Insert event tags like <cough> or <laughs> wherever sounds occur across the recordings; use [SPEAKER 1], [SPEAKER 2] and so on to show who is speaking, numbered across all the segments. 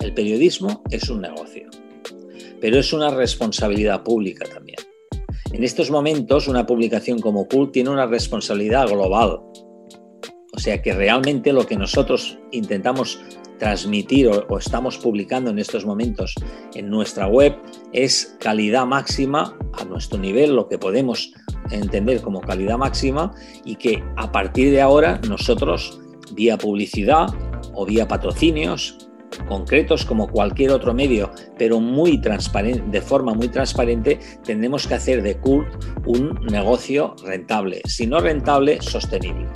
[SPEAKER 1] El periodismo es un negocio, pero es una responsabilidad pública también. En estos momentos, una publicación como Pool tiene una responsabilidad global. O sea que realmente lo que nosotros intentamos transmitir o, o, estamos publicando en estos momentos en nuestra web es calidad máxima a nuestro nivel, lo que podemos entender como calidad máxima y que a partir de ahora nosotros vía publicidad o vía patrocinios concretos como cualquier otro medio, pero muy transparente, de forma muy transparente, tendremos que hacer de CULT un negocio rentable, si no rentable, sostenible.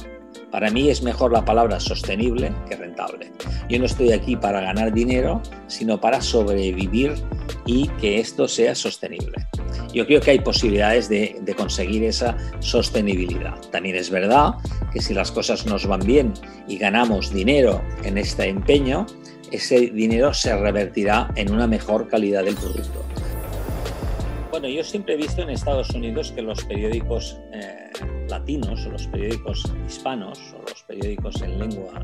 [SPEAKER 1] Para mí es mejor la palabra sostenible que rentable. Yo no estoy aquí para ganar dinero, sino para sobrevivir y que esto sea sostenible. Yo creo que hay posibilidades de, de, conseguir esa sostenibilidad. También es verdad que si las cosas nos van bien y ganamos dinero en este empeño, ese dinero se revertirá en una mejor calidad del producto. Bueno, yo siempre he visto en Estados Unidos que los periódicos eh, latinos o los periódicos hispanos o los periódicos en lengua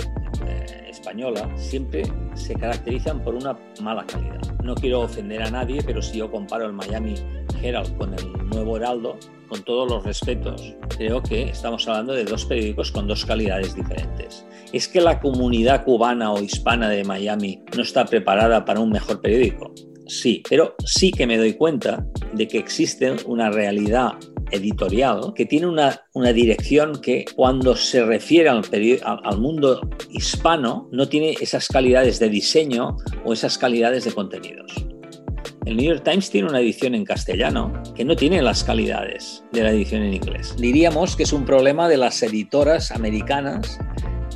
[SPEAKER 1] eh, española siempre se caracterizan por una mala calidad. No quiero ofender a nadie, pero si yo comparo el Miami Herald con el Nuevo Heraldo, con todos los respetos, creo que estamos hablando de dos periódicos con dos calidades diferentes. ¿Es que la comunidad cubana o hispana de Miami no está preparada para un mejor periódico? Sí, pero sí que me doy cuenta de que existe una realidad editorial que tiene una, una dirección que cuando se refiere al, al, mundo hispano no tiene esas calidades de diseño o esas calidades de contenidos. El New York Times tiene una edición en castellano que no tiene las calidades de la edición en inglés. Diríamos que es un problema de las editoras americanas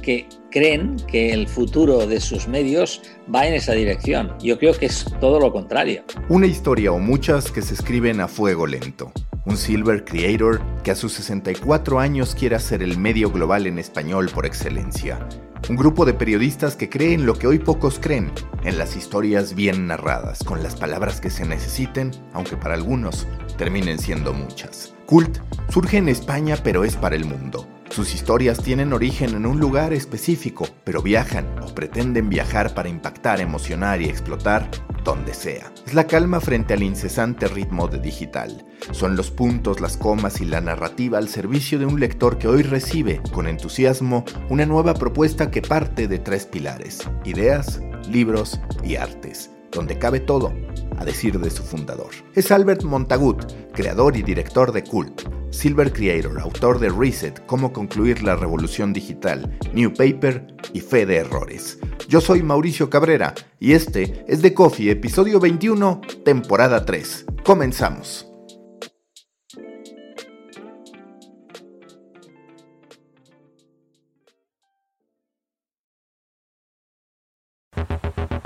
[SPEAKER 1] que creen que el futuro de sus medios va en esa dirección. Yo creo que es todo lo contrario.
[SPEAKER 2] Una historia o muchas que se escriben a fuego lento. Un Silver Creator que a sus 64 años quiere hacer el medio global en español por excelencia. Un grupo de periodistas que creen lo que hoy pocos creen, en las historias bien narradas, con las palabras que se necesiten, aunque para algunos terminen siendo muchas. Cult surge en España pero es para el mundo. Sus historias tienen origen en un lugar específico, pero viajan o pretenden viajar para impactar, emocionar y explotar donde sea. Es la calma frente al incesante ritmo de digital. Son los puntos, las comas y la narrativa al servicio de un lector que hoy recibe, con entusiasmo, una nueva propuesta que parte de tres pilares. Ideas, libros y artes, donde cabe todo, a decir de su fundador. Es Albert Montagut, creador y director de Cult Silver Creator, autor de Reset, Cómo concluir la revolución digital, New Paper y Fe de Errores. Yo soy Mauricio Cabrera y este es The Coffee, episodio 21, temporada 3. Comenzamos.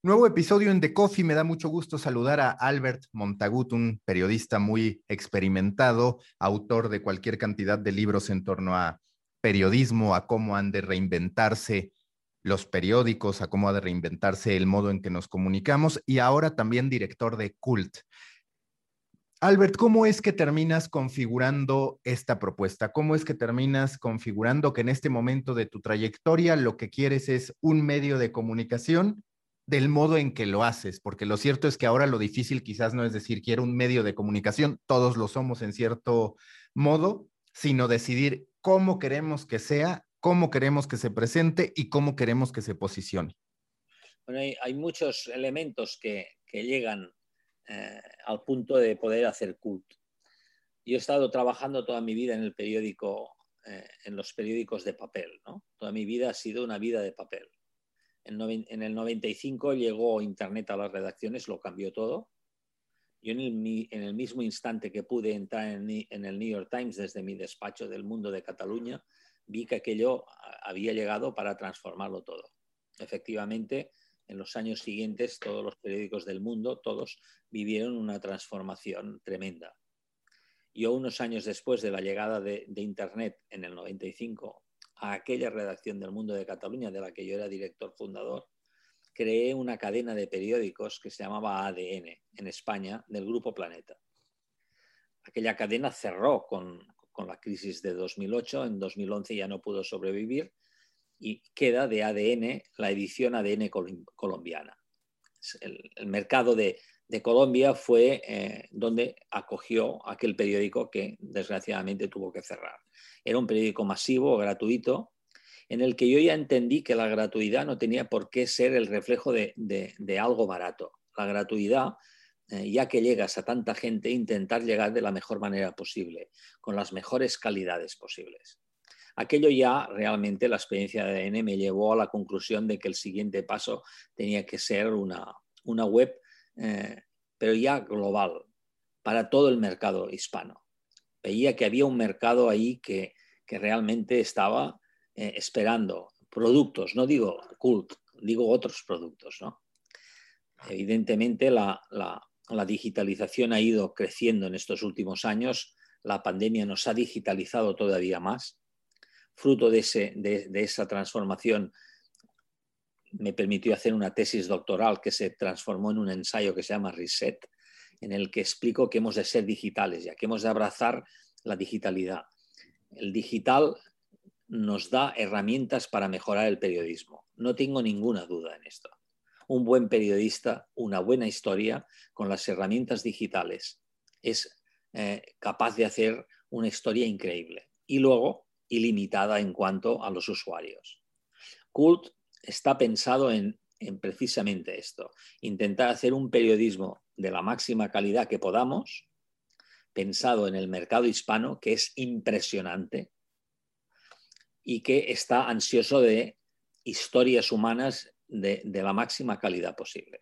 [SPEAKER 2] Nuevo episodio en The Coffee. Me da mucho gusto saludar a Albert Montagut, un periodista muy experimentado, autor de cualquier cantidad de libros en torno a periodismo, a cómo han de reinventarse los periódicos, a cómo ha de reinventarse el modo en que nos comunicamos y ahora también director de Cult. Albert, ¿cómo es que terminas configurando esta propuesta? ¿Cómo es que terminas configurando que en este momento de tu trayectoria lo que quieres es un medio de comunicación del modo en que lo haces, porque lo cierto es que ahora lo difícil quizás no es decir quiero un medio de comunicación, todos lo somos en cierto modo, sino decidir cómo queremos que sea, cómo queremos que se presente y cómo queremos que se posicione.
[SPEAKER 1] Bueno, hay, muchos elementos que, llegan eh, al punto de poder hacer culto. Yo he estado trabajando toda mi vida en el periódico, eh, en los periódicos de papel, ¿no? Toda mi vida ha sido una vida de papel. En, el 95 llegó Internet a las redacciones, lo cambió todo. Yo en el, mismo instante que pude entrar en, el New York Times desde mi despacho del mundo de Cataluña, vi que aquello había llegado para transformarlo todo. Efectivamente, en los años siguientes, todos los periódicos del mundo, todos vivieron una transformación tremenda. Yo unos años después de la llegada de, de Internet en el 95 a aquella redacción del Mundo de Cataluña, de la que yo era director fundador, creé una cadena de periódicos que se llamaba ADN en España, del Grupo Planeta. Aquella cadena cerró con, la crisis de 2008, en 2011 ya no pudo sobrevivir y queda de ADN la edición ADN colombiana. El, mercado de, Colombia fue eh, donde acogió aquel periódico que desgraciadamente tuvo que cerrar. Era un periódico masivo, gratuito, en el que yo ya entendí que la gratuidad no tenía por qué ser el reflejo de, algo barato. La gratuidad, eh, ya que llegas a tanta gente, intentar llegar de la mejor manera posible, con las mejores calidades posibles. Aquello ya realmente la experiencia de ADN me llevó a la conclusión de que el siguiente paso tenía que ser una, web, eh, pero ya global, para todo el mercado hispano veía que había un mercado ahí que, realmente estaba eh, esperando productos, no digo cult, digo otros productos. Evidentemente la, digitalización ha ido creciendo en estos últimos años, la pandemia nos ha digitalizado todavía más. Fruto de, de esa transformación me permitió hacer una tesis doctoral que se transformó en un ensayo que se llama Reset, en el que explico que hemos de ser digitales, ya que hemos de abrazar la digitalidad. El digital nos da herramientas para mejorar el periodismo. No tengo ninguna duda en esto. Un buen periodista, una buena historia con las herramientas digitales es eh, capaz de hacer una historia increíble y luego ilimitada en cuanto a los usuarios. Cult está pensado en precisamente esto, intentar hacer un periodismo de la máxima calidad que podamos, pensado en el mercado hispano, que es impresionante y que está ansioso de historias humanas de, la máxima calidad posible.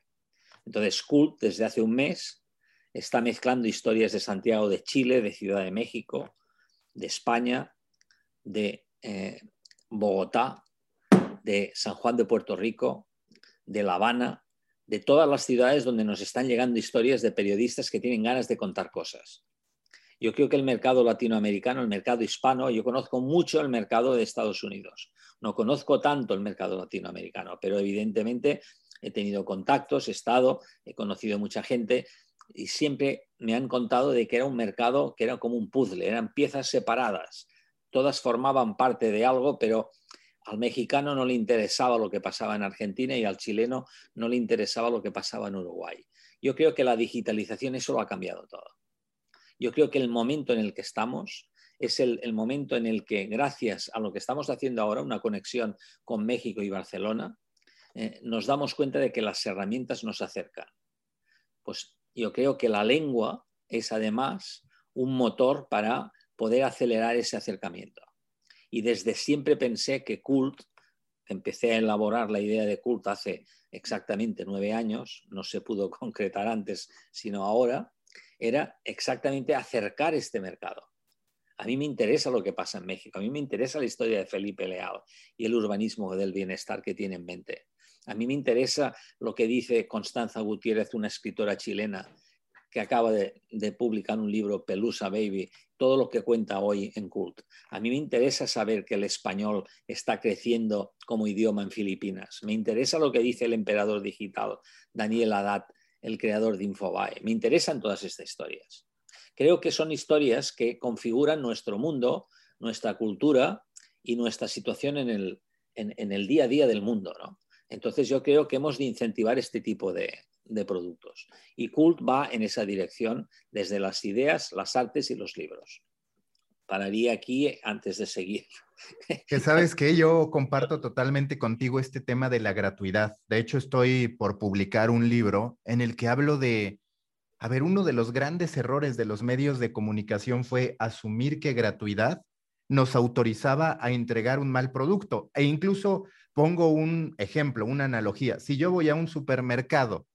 [SPEAKER 1] Entonces, Cult, desde hace un mes, está mezclando historias de Santiago de Chile, de Ciudad de México, de España, de eh, Bogotá, de San Juan de Puerto Rico, de La Habana, de todas las ciudades donde nos están llegando historias de periodistas que tienen ganas de contar cosas. Yo creo que el mercado latinoamericano, el mercado hispano, yo conozco mucho el mercado de Estados Unidos. No conozco tanto el mercado latinoamericano, pero evidentemente he tenido contactos, he estado, he conocido mucha gente y siempre me han contado de que era un mercado que era como un puzzle, eran piezas separadas. Todas formaban parte de algo, pero al mexicano no le interesaba lo que pasaba en Argentina y al chileno no le interesaba lo que pasaba en Uruguay. Yo creo que la digitalización eso lo ha cambiado todo. Yo creo que el momento en el que estamos es el, momento en el que, gracias a lo que estamos haciendo ahora, una conexión con México y Barcelona, eh, nos damos cuenta de que las herramientas nos acercan. Pues yo creo que la lengua es además un motor para poder acelerar ese acercamiento y desde siempre pensé que Cult, empecé a elaborar la idea de Cult hace exactamente nueve años, no se pudo <laughs> concretar antes, sino ahora, era exactamente acercar este mercado. A mí me interesa lo que pasa en México, a mí me interesa la historia de Felipe Leal y el urbanismo del bienestar que tiene en mente. A mí me interesa lo que dice Constanza Gutiérrez, una escritora chilena, que acaba de, publicar un libro, Pelusa Baby, todo lo que cuenta hoy en Cult. A mí me interesa saber que el español está creciendo como idioma en Filipinas. Me interesa lo que dice el emperador digital, Daniel Haddad, el creador de Infobae. Me interesan todas estas historias. Creo que son historias que configuran nuestro mundo, nuestra cultura y nuestra situación en el, en el día a día del mundo. ¿no? Entonces yo creo que hemos de incentivar este tipo de, productos. Y Cult va en esa dirección desde las ideas, las artes y los libros. Pararía aquí antes de seguir. <laughs>
[SPEAKER 2] Que sabes que yo comparto totalmente contigo este tema de la gratuidad. De hecho, estoy por publicar un libro en el que hablo de, a ver, uno de los grandes errores de los medios de comunicación fue asumir que gratuidad nos autorizaba a entregar un mal producto. E incluso pongo un ejemplo, una analogía. Si yo voy a un supermercado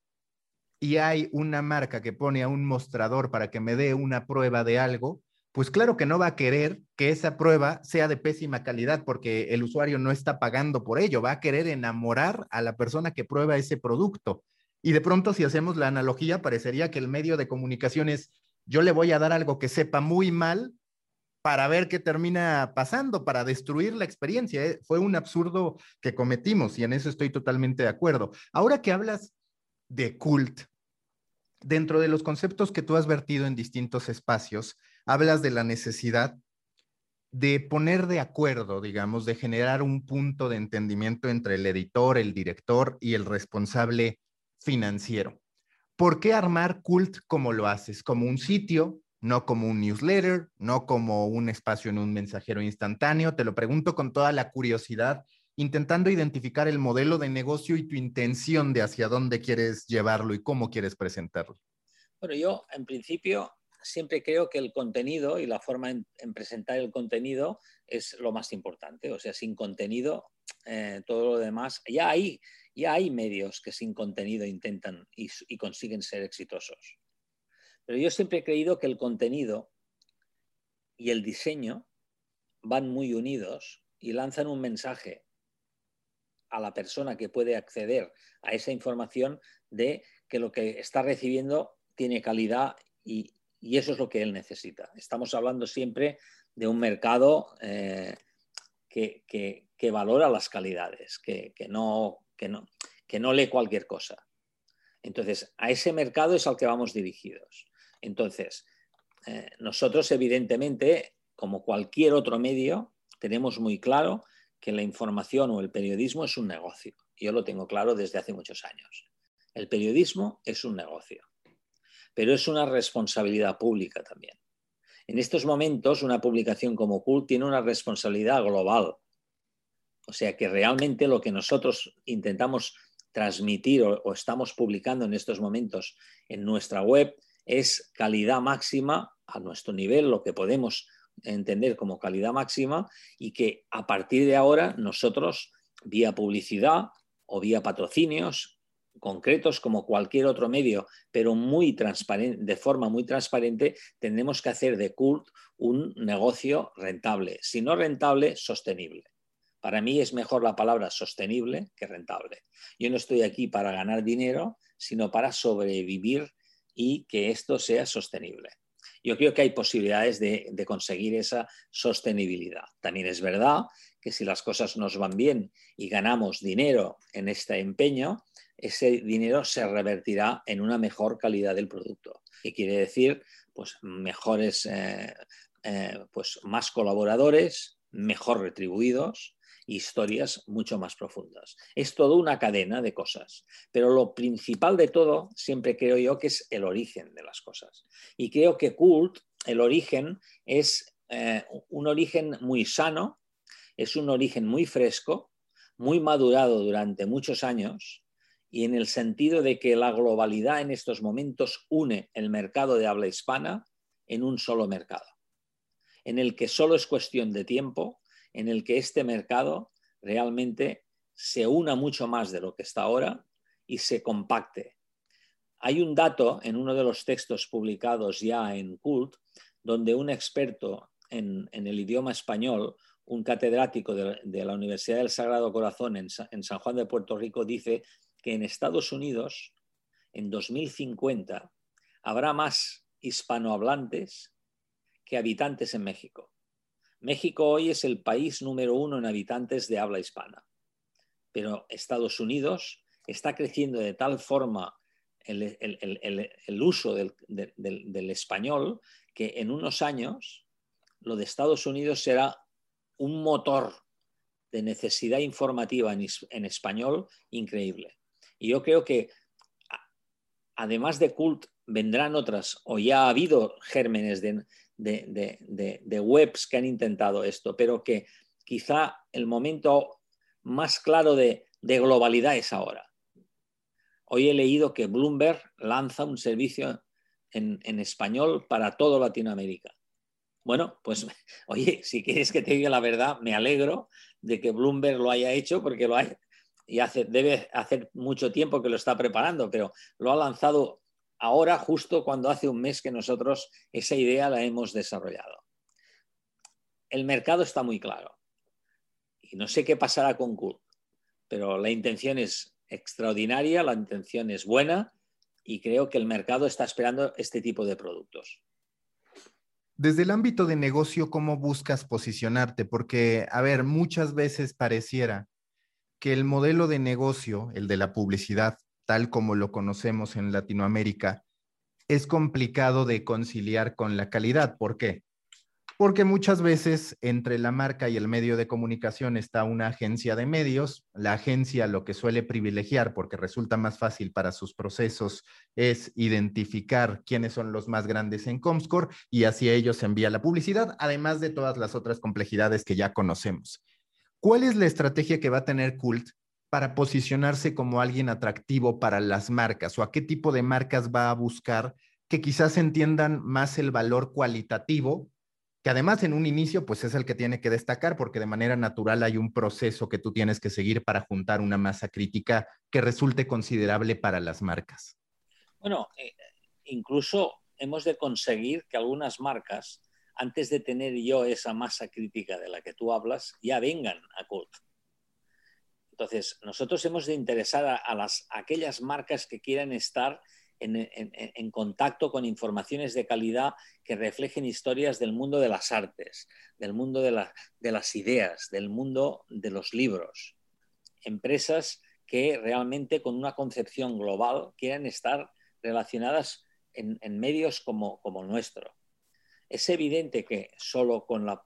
[SPEAKER 2] y hay una marca que pone a un mostrador para que me dé una prueba de algo, pues claro que no va a querer que esa prueba sea de pésima calidad porque el usuario no está pagando por ello, va a querer enamorar a la persona que prueba ese producto. Y de pronto si hacemos la analogía, parecería que el medio de comunicación es, yo le voy a dar algo que sepa muy mal para ver qué termina pasando, para destruir la experiencia. ¿eh? Fue un absurdo que cometimos y en eso estoy totalmente de acuerdo. Ahora que hablas de cult, dentro de los conceptos que tú has vertido en distintos espacios, hablas de la necesidad de poner de acuerdo, digamos, de generar un punto de entendimiento entre el editor, el director y el responsable financiero. ¿Por qué armar cult como lo haces? Como un sitio no como un newsletter, no como un espacio en un mensajero instantáneo. Te lo pregunto con toda la curiosidad, intentando identificar el modelo de negocio y tu intención de hacia dónde quieres llevarlo y cómo quieres presentarlo.
[SPEAKER 1] Bueno, yo en principio siempre creo que el contenido y la forma en, presentar el contenido es lo más importante. O sea, sin contenido, eh, todo lo demás, ya hay, ya hay medios que sin contenido intentan y consiguen ser exitosos. Pero yo siempre he creído que el contenido y el diseño van muy unidos y lanzan un mensaje a la persona que puede acceder a esa información de que lo que está recibiendo tiene calidad y, eso es lo que él necesita. Estamos hablando siempre de un mercado eh, que, valora las calidades, que, no, no, que no lee cualquier cosa. Entonces, a ese mercado es al que vamos dirigidos. Entonces, eh, nosotros evidentemente, como cualquier otro medio, tenemos muy claro que la información o el periodismo es un negocio. Yo lo tengo claro desde hace muchos años. El periodismo es un negocio, pero es una responsabilidad pública también. En estos momentos, una publicación como Cult tiene una responsabilidad global. O sea que realmente lo que nosotros intentamos transmitir o estamos publicando en estos momentos en nuestra web es calidad máxima a nuestro nivel, lo que podemos entender como calidad máxima y que a partir de ahora nosotros, vía publicidad o vía patrocinios concretos como cualquier otro medio, pero muy transparente, de forma muy transparente, tendremos que hacer de Cult un negocio rentable. Si no rentable, sostenible. Para mí es mejor la palabra sostenible que rentable. Yo no estoy aquí para ganar dinero, sino para sobrevivir y que esto sea sostenible. Yo creo que hay posibilidades de, conseguir esa sostenibilidad. También es verdad que si las cosas nos van bien y ganamos dinero en este empeño, ese dinero se revertirá en una mejor calidad del producto. ¿Qué quiere decir? Pues mejores, eh, eh, pues más colaboradores, mejor retribuidos, historias mucho más profundas. Es toda una cadena de cosas, pero lo principal de todo siempre creo yo que es el origen de las cosas. Y creo que Cult, el origen, es eh, un origen muy sano, es un origen muy fresco, muy madurado durante muchos años y en el sentido de que la globalidad en estos momentos une el mercado de habla hispana en un solo mercado, en el que solo es cuestión de tiempo en el que este mercado realmente se una mucho más de lo que está ahora y se compacte. Hay un dato en uno de los textos publicados ya en Cult, donde un experto en, el idioma español, un catedrático de, la Universidad del Sagrado Corazón en, en San Juan de Puerto Rico, dice que en Estados Unidos, en 2050, habrá más hispanohablantes que habitantes en México. México hoy es el país número uno en habitantes de habla hispana, pero Estados Unidos está creciendo de tal forma el, uso del, español que en unos años lo de Estados Unidos será un motor de necesidad informativa en, español increíble. Y yo creo que además de Cult vendrán otras, o ya ha habido gérmenes de, de, webs que han intentado esto, pero que quizá el momento más claro de, globalidad es ahora. Hoy he leído que Bloomberg lanza un servicio en, español para todo Latinoamérica. Bueno, pues <laughs> oye, si quieres que te diga la verdad, me alegro de que Bloomberg lo haya hecho porque lo hay y hace, debe hacer mucho tiempo que lo está preparando, pero lo ha lanzado ahora justo cuando hace un mes que nosotros esa idea la hemos desarrollado. El mercado está muy claro y no sé qué pasará con Cool, pero la intención es extraordinaria, la intención es buena y creo que el mercado está esperando este tipo de productos.
[SPEAKER 2] Desde el ámbito de negocio, ¿cómo buscas posicionarte? Porque, a ver, muchas veces pareciera que el modelo de negocio, el de la publicidad, tal como lo conocemos en Latinoamérica, es complicado de conciliar con la calidad. ¿Por qué? porque muchas veces entre la marca y el medio de comunicación está una agencia de medios. La agencia lo que suele privilegiar, porque resulta más fácil para sus procesos, es identificar quiénes son los más grandes en Comscore y así ellos envía la publicidad, además de todas las otras complejidades que ya conocemos. ¿Cuál es la estrategia que va a tener Cult para posicionarse como alguien atractivo para las marcas o a qué tipo de marcas va a buscar que quizás entiendan más el valor cualitativo que además en un inicio pues es el que tiene que destacar porque de manera natural hay un proceso que tú tienes que seguir para juntar una masa crítica que resulte considerable para las marcas.
[SPEAKER 1] Bueno, eh, incluso hemos de conseguir que algunas marcas, antes de tener yo esa masa crítica de la que tú hablas, ya vengan a Cult. Entonces, nosotros hemos de interesar a, las, a aquellas marcas que quieran estar en, contacto con informaciones de calidad que reflejen historias del mundo de las artes, del mundo de, las ideas, del mundo de los libros. Empresas que realmente con una concepción global quieran estar relacionadas en, medios como, como nuestro. Es evidente que solo con la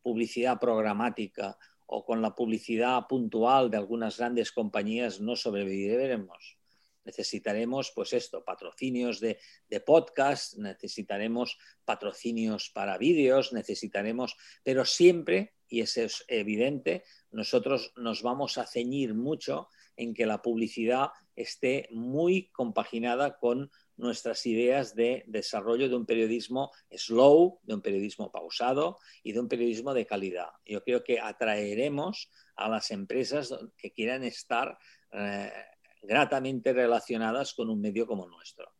[SPEAKER 1] publicidad programática o con la publicidad puntual de algunas grandes compañías no sobreviviremos. Necesitaremos, pues esto, patrocinios de, podcast, necesitaremos patrocinios para vídeos, necesitaremos, pero siempre, y eso es evidente, nosotros nos vamos a ceñir mucho en que la publicidad esté muy compaginada con nuestras ideas de desarrollo de un periodismo slow, de un periodismo pausado y de un periodismo de calidad. Yo creo que atraeremos a las empresas que quieran estar eh, gratamente relacionadas con un medio como nuestro.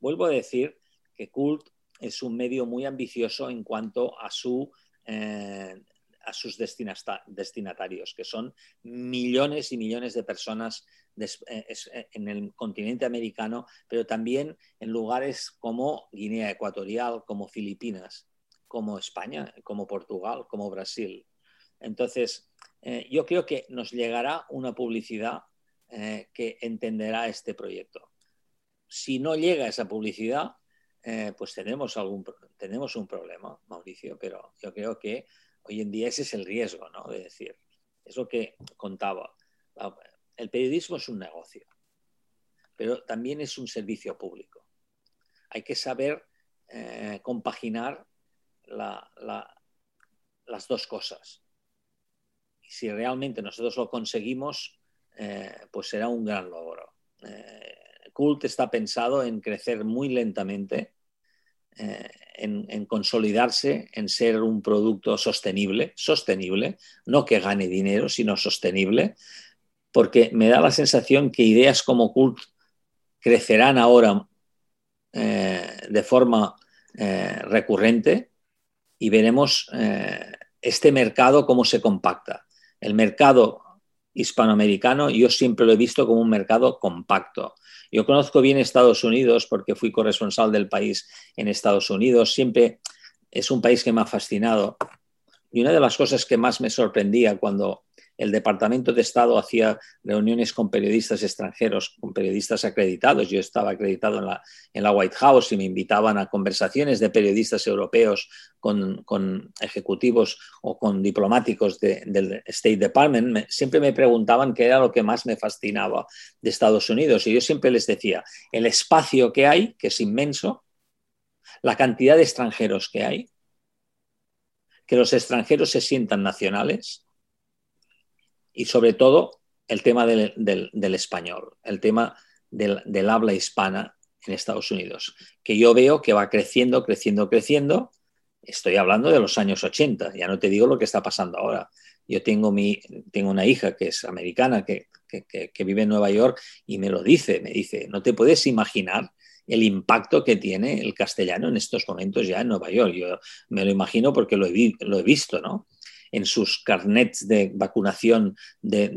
[SPEAKER 1] Vuelvo a decir que Cult es un medio muy ambicioso en cuanto a, su, eh, a sus destinatarios, que son millones y millones de personas eh, eh, en el continente americano, pero también en lugares como Guinea Ecuatorial, como Filipinas, como España, como Portugal, como Brasil. Entonces, yo creo que nos llegará una publicidad eh, que entenderá este proyecto. Si no llega esa publicidad, eh, pues tenemos, algún, tenemos un problema, Mauricio, pero yo creo que hoy en día ese es el riesgo, ¿no? De decir, es lo que contaba. El periodismo es un negocio, pero también es un servicio público. Hay que saber eh, compaginar las dos cosas. Y si realmente nosotros lo conseguimos, eh, pues será un gran logro. Eh, Cult está pensado en crecer muy lentamente, eh, en, consolidarse, en ser un producto sostenible, sostenible, no que gane dinero, sino sostenible, porque me da la sensación que ideas como Cult crecerán ahora de forma recurrente y veremos este mercado cómo se compacta. El mercado hispanoamericano yo siempre lo he visto como un mercado compacto. Yo conozco bien Estados Unidos porque fui corresponsal del país en Estados Unidos. Siempre es un país que me ha fascinado. Y una de las cosas que más me sorprendía cuando el Departamento de Estado hacía reuniones con periodistas extranjeros, con periodistas acreditados. Yo estaba acreditado en la, White House y me invitaban a conversaciones de periodistas europeos con, ejecutivos o con diplomáticos del State Department. siempre me preguntaban qué era lo que más me fascinaba de Estados Unidos. Y yo siempre les decía, el espacio que hay, que es inmenso, la cantidad de extranjeros que hay, que los extranjeros se sientan nacionales y sobre todo el tema del, español, el tema del, habla hispana en Estados Unidos, que yo veo que va creciendo, creciendo, creciendo. Estoy hablando de los años 80, ya no te digo lo que está pasando ahora. Yo tengo, mi, tengo una hija que es americana, que, que vive en Nueva York, y me lo dice, me dice, no te puedes imaginar el impacto que tiene el castellano en estos momentos ya en Nueva York. Yo me lo imagino porque lo he, lo he visto, ¿no? En sus carnets de vacunación de,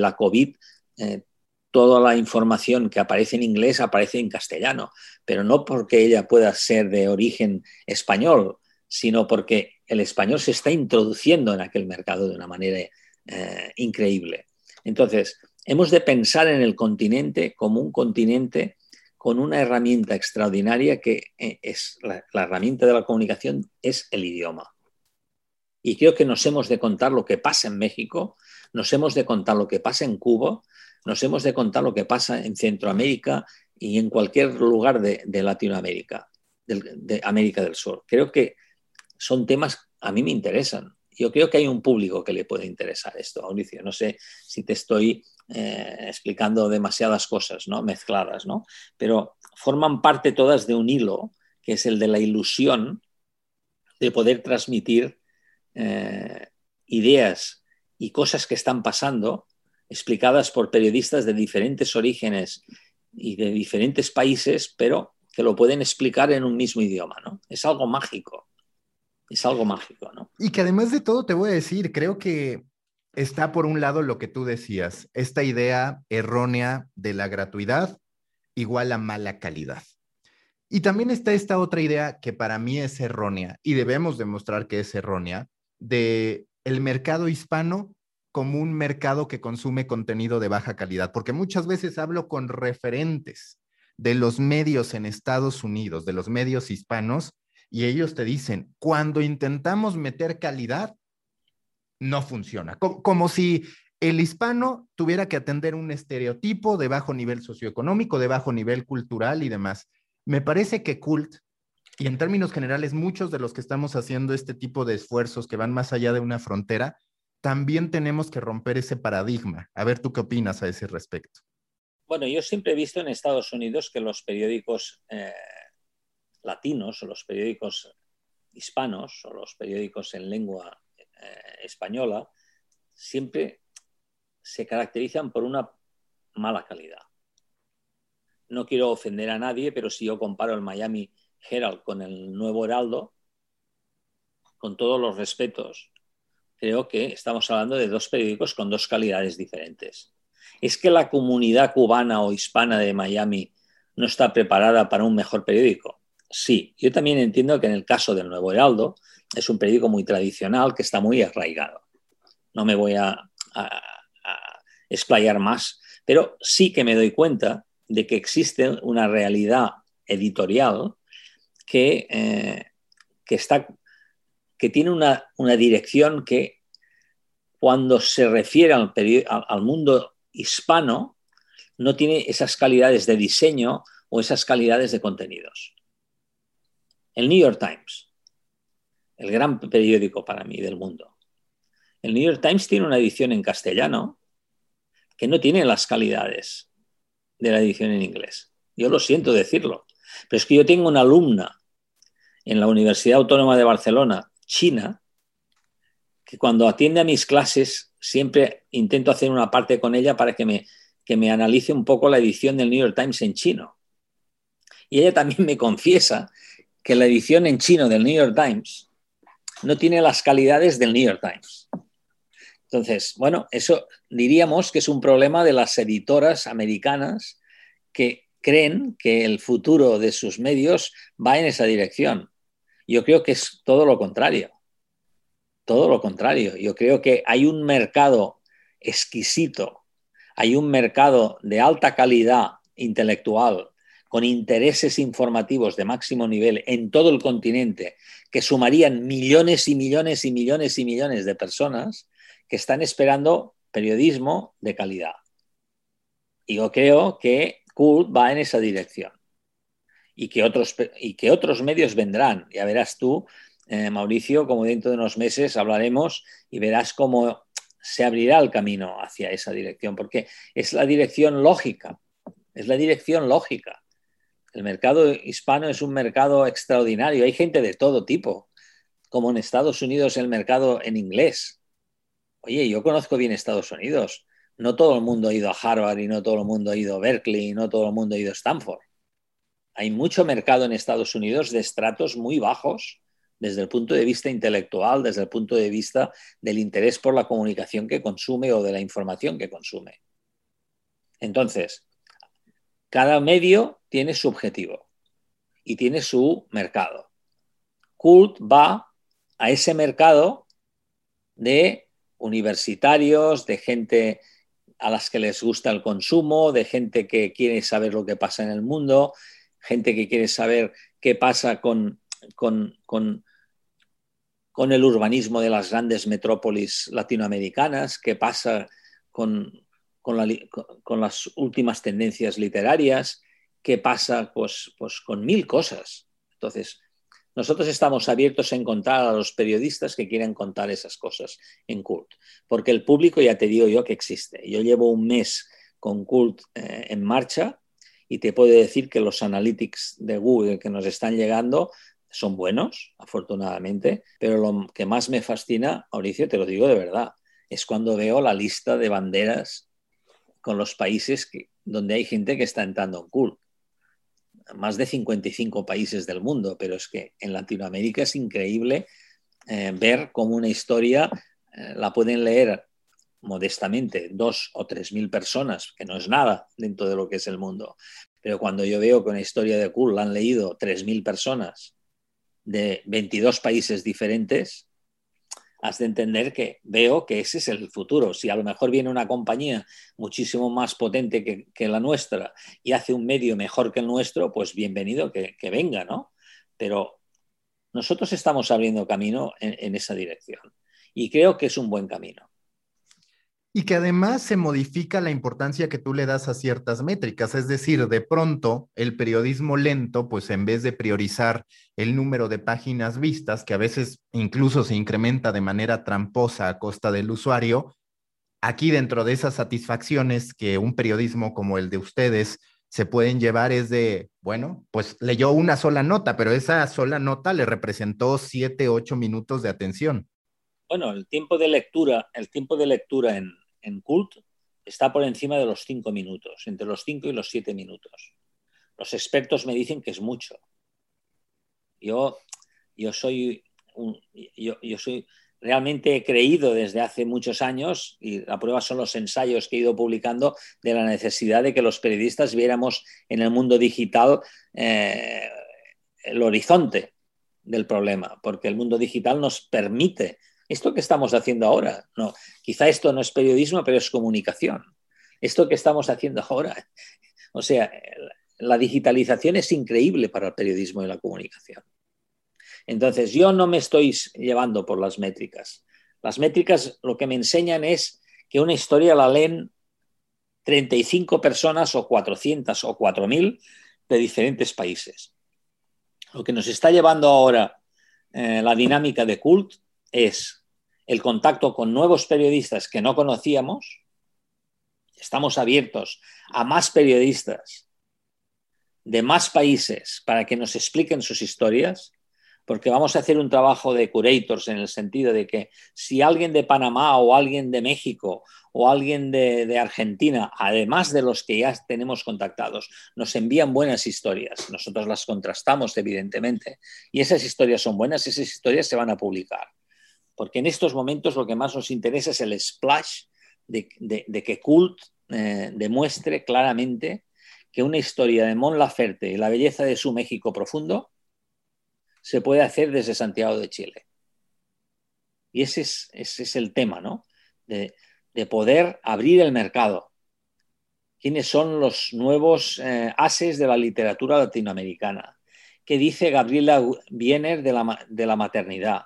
[SPEAKER 1] la, COVID, eh, toda la información que aparece en inglés aparece en castellano, pero no porque ella pueda ser de origen español, sino porque el español se está introduciendo en aquel mercado de una manera eh, increíble. Entonces, hemos de pensar en el continente como un continente con una herramienta extraordinaria que eh, es la, herramienta de la comunicación es el idioma. Y creo que nos hemos de contar lo que pasa en México, nos hemos de contar lo que pasa en Cuba, nos hemos de contar lo que pasa en Centroamérica y en cualquier lugar de, Latinoamérica, de, América del Sur. Creo que son temas a mí me interesan. Yo creo que hay un público que le puede interesar esto, Mauricio. No sé si te estoy eh, explicando demasiadas cosas, ¿no? Mezcladas, ¿no? Pero forman parte todas de un hilo, que es el de la ilusión de poder transmitir eh, ideas y cosas que están pasando, explicadas por periodistas de diferentes orígenes y de diferentes países, pero que lo pueden explicar en un mismo idioma, ¿no? Es algo mágico. Es algo mágico, ¿no?
[SPEAKER 2] Y que además de todo te voy a decir, creo que está por un lado lo que tú decías, esta idea errónea de la gratuidad igual a mala calidad. Y también está esta otra idea que para mí es errónea y debemos demostrar que es errónea de el mercado hispano como un mercado que consume contenido de baja calidad, porque muchas veces hablo con referentes de los medios en Estados Unidos, de los medios hispanos, y ellos te dicen, cuando intentamos meter calidad, no funciona. Como, si el hispano tuviera que atender un estereotipo de bajo nivel socioeconómico, de bajo nivel cultural y demás. Me parece que Cult, y en términos generales muchos de los que estamos haciendo este tipo de esfuerzos que van más allá de una frontera, también tenemos que romper ese paradigma. A ver, ¿tú qué opinas a ese respecto?
[SPEAKER 1] Bueno, yo siempre he visto en Estados Unidos que los periódicos eh, latinos o los periódicos hispanos o los periódicos en lengua eh, española siempre se caracterizan por una mala calidad. No quiero ofender a nadie, pero si yo comparo el Miami Herald con el Nuevo Heraldo, con todos los respetos, creo que estamos hablando de dos periódicos con dos calidades diferentes. ¿Es que la comunidad cubana o hispana de Miami no está preparada para un mejor periódico? Sí, yo también entiendo que en el caso del Nuevo Heraldo es un periódico muy tradicional que está muy arraigado. No me voy a, explayar más, pero sí que me doy cuenta de que existe una realidad editorial que, eh, que, está, que tiene una, dirección que cuando se refiere al, al mundo hispano no tiene esas calidades de diseño o esas calidades de contenidos el New York Times, el gran periódico para mí del mundo. El New York Times tiene una edición en castellano que no tiene las calidades de la edición en inglés. Yo lo siento decirlo, pero es que yo tengo una alumna en la Universidad Autónoma de Barcelona, China, que cuando atiende a mis clases siempre intento hacer una parte con ella para que me, que me analice un poco la edición del New York Times en chino. Y ella también me confiesa que la edición en chino del New York Times no tiene las calidades del New York Times. Entonces, bueno, eso diríamos que es un problema de las editoras americanas que creen que el futuro de sus medios va en esa dirección. Yo creo que es todo lo contrario. Todo lo contrario. Yo creo que hay un mercado exquisito, hay un mercado de alta calidad intelectual con intereses informativos de máximo nivel en todo el continente, que sumarían millones y millones y millones y millones de personas que están esperando periodismo de calidad. Y yo creo que Cult va en esa dirección y que otros, y que otros medios vendrán. Ya verás tú, eh, Mauricio, como dentro de unos meses hablaremos y verás cómo se abrirá el camino hacia esa dirección, porque es la dirección lógica, es la dirección lógica. El mercado hispano es un mercado extraordinario, hay gente de todo tipo, como en Estados Unidos el mercado en inglés. Oye, yo conozco bien Estados Unidos, no todo el mundo ha ido a Harvard y no todo el mundo ha ido a Berkeley y no todo el mundo ha ido a Stanford. Hay mucho mercado en Estados Unidos de estratos muy bajos desde el punto de vista intelectual, desde el punto de vista del interés por la comunicación que consume o de la información que consume. Entonces, cada medio tiene su objetivo y tiene su mercado. Cult va a ese mercado de universitarios, de gente a las que les gusta el consumo, de gente que quiere saber lo que pasa en el mundo, gente que quiere saber qué pasa con, con, el urbanismo de las grandes metrópolis latinoamericanas, qué pasa con, con las últimas tendencias literarias, qué pasa pues, pues, con mil cosas. Entonces, nosotros estamos abiertos a encontrar a los periodistas que quieran contar esas cosas en Cult, porque el público ya te digo yo que existe. Yo llevo un mes con Cult eh, en marcha y te puedo decir que los analytics de Google que nos están llegando son buenos, afortunadamente, pero lo que más me fascina, Mauricio, te lo digo de verdad, es cuando veo la lista de banderas con los países donde hay gente que está entrando en Cult más de 55 países del mundo, pero es que en Latinoamérica es increíble eh, ver cómo una historia eh, la pueden leer modestamente dos o tres mil personas, que no es nada dentro de lo que es el mundo. Pero cuando yo veo que una historia de Cool la han leído tres mil personas de 22 países diferentes, has de entender que veo que ese es el futuro. Si a lo mejor viene una compañía muchísimo más potente que, la nuestra y hace un medio mejor que el nuestro, pues bienvenido que, venga, ¿no? Pero nosotros estamos abriendo camino en esa dirección y creo que es un buen camino.
[SPEAKER 2] Y que además se modifica la importancia que tú le das a ciertas métricas. Es decir, de pronto el periodismo lento, pues en vez de priorizar el número de páginas vistas, que a veces incluso se incrementa de manera tramposa a costa del usuario, aquí dentro de esas satisfacciones que un periodismo como el de ustedes se pueden llevar es de, bueno, pues leyó una sola nota, pero esa sola nota le representó siete, ocho minutos de atención.
[SPEAKER 1] Bueno, el tiempo de lectura, el tiempo de lectura en, en cult está por encima de los cinco minutos, entre los cinco y los siete minutos. Los expertos me dicen que es mucho. Yo, yo, soy, yo, yo soy realmente he creído desde hace muchos años, y la prueba son los ensayos que he ido publicando, de la necesidad de que los periodistas viéramos en el mundo digital eh, el horizonte del problema, porque el mundo digital nos permite esto que estamos haciendo ahora, no, quizá esto no es periodismo, pero es comunicación. Esto que estamos haciendo ahora, o sea, la digitalización es increíble para el periodismo y la comunicación. Entonces, yo no me estoy llevando por las métricas. Las métricas lo que me enseñan es que una historia la leen 35 personas o 400 o 4.000 de diferentes países. Lo que nos está llevando ahora eh, la dinámica de cult es el contacto con nuevos periodistas que no conocíamos. Estamos abiertos a más periodistas de más países para que nos expliquen sus historias, porque vamos a hacer un trabajo de curators en el sentido de que si alguien de Panamá o alguien de México o alguien de, Argentina, además de los que ya tenemos contactados, nos envían buenas historias, nosotros las contrastamos evidentemente, y esas historias son buenas, esas historias se van a publicar porque en estos momentos lo que más nos interesa es el splash de, que Cult eh, demuestre claramente que una historia de Mon Laferte y la belleza de su México profundo se puede hacer desde Santiago de Chile. Y ese es, el tema, ¿no? de poder abrir el mercado. ¿Quiénes son los nuevos eh, ases de la literatura latinoamericana? ¿Qué dice Gabriela Biener de la maternidad?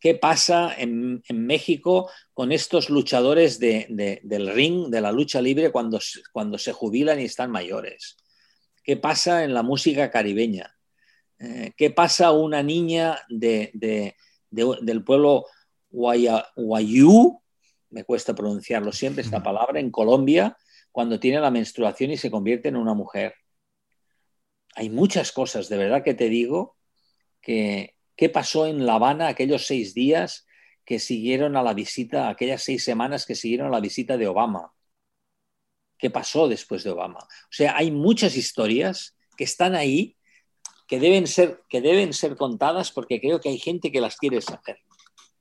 [SPEAKER 1] ¿Qué pasa en, México con estos luchadores del ring, de la lucha libre, cuando, cuando se jubilan y están mayores? ¿Qué pasa en la música caribeña? Eh, ¿Qué pasa una niña del pueblo Guayú, me cuesta pronunciarlo siempre esta palabra, en Colombia, cuando tiene la menstruación y se convierte en una mujer? Hay muchas cosas, de verdad que te digo, que, ¿Qué pasó en La Habana aquellos seis días que siguieron a la visita, aquellas seis semanas que siguieron a la visita de Obama? ¿Qué pasó después de Obama? O sea, hay muchas historias que están ahí que deben ser, que deben ser contadas porque creo que hay gente que las quiere saber.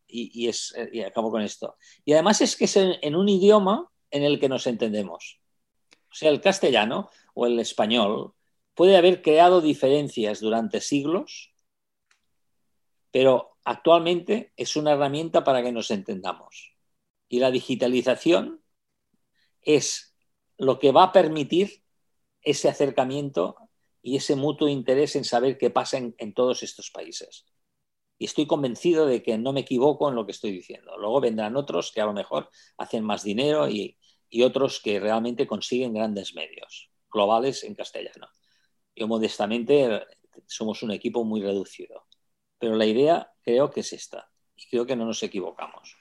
[SPEAKER 1] Y, es, y acabo con esto. Y además es que es en, un idioma en el que nos entendemos. O sea, el castellano o el español puede haber creado diferencias durante siglos, pero actualmente es una herramienta para que nos entendamos. Y la digitalización es lo que va a permitir ese acercamiento y ese mutuo interés en saber qué pasa en, todos estos países. Y estoy convencido de que no me equivoco en lo que estoy diciendo. Luego vendrán otros que a lo mejor hacen más dinero y, y otros que realmente consiguen grandes medios globales en castellano. Yo modestamente somos un equipo muy reducido. Pero la idea creo que es esta y creo que no nos equivocamos.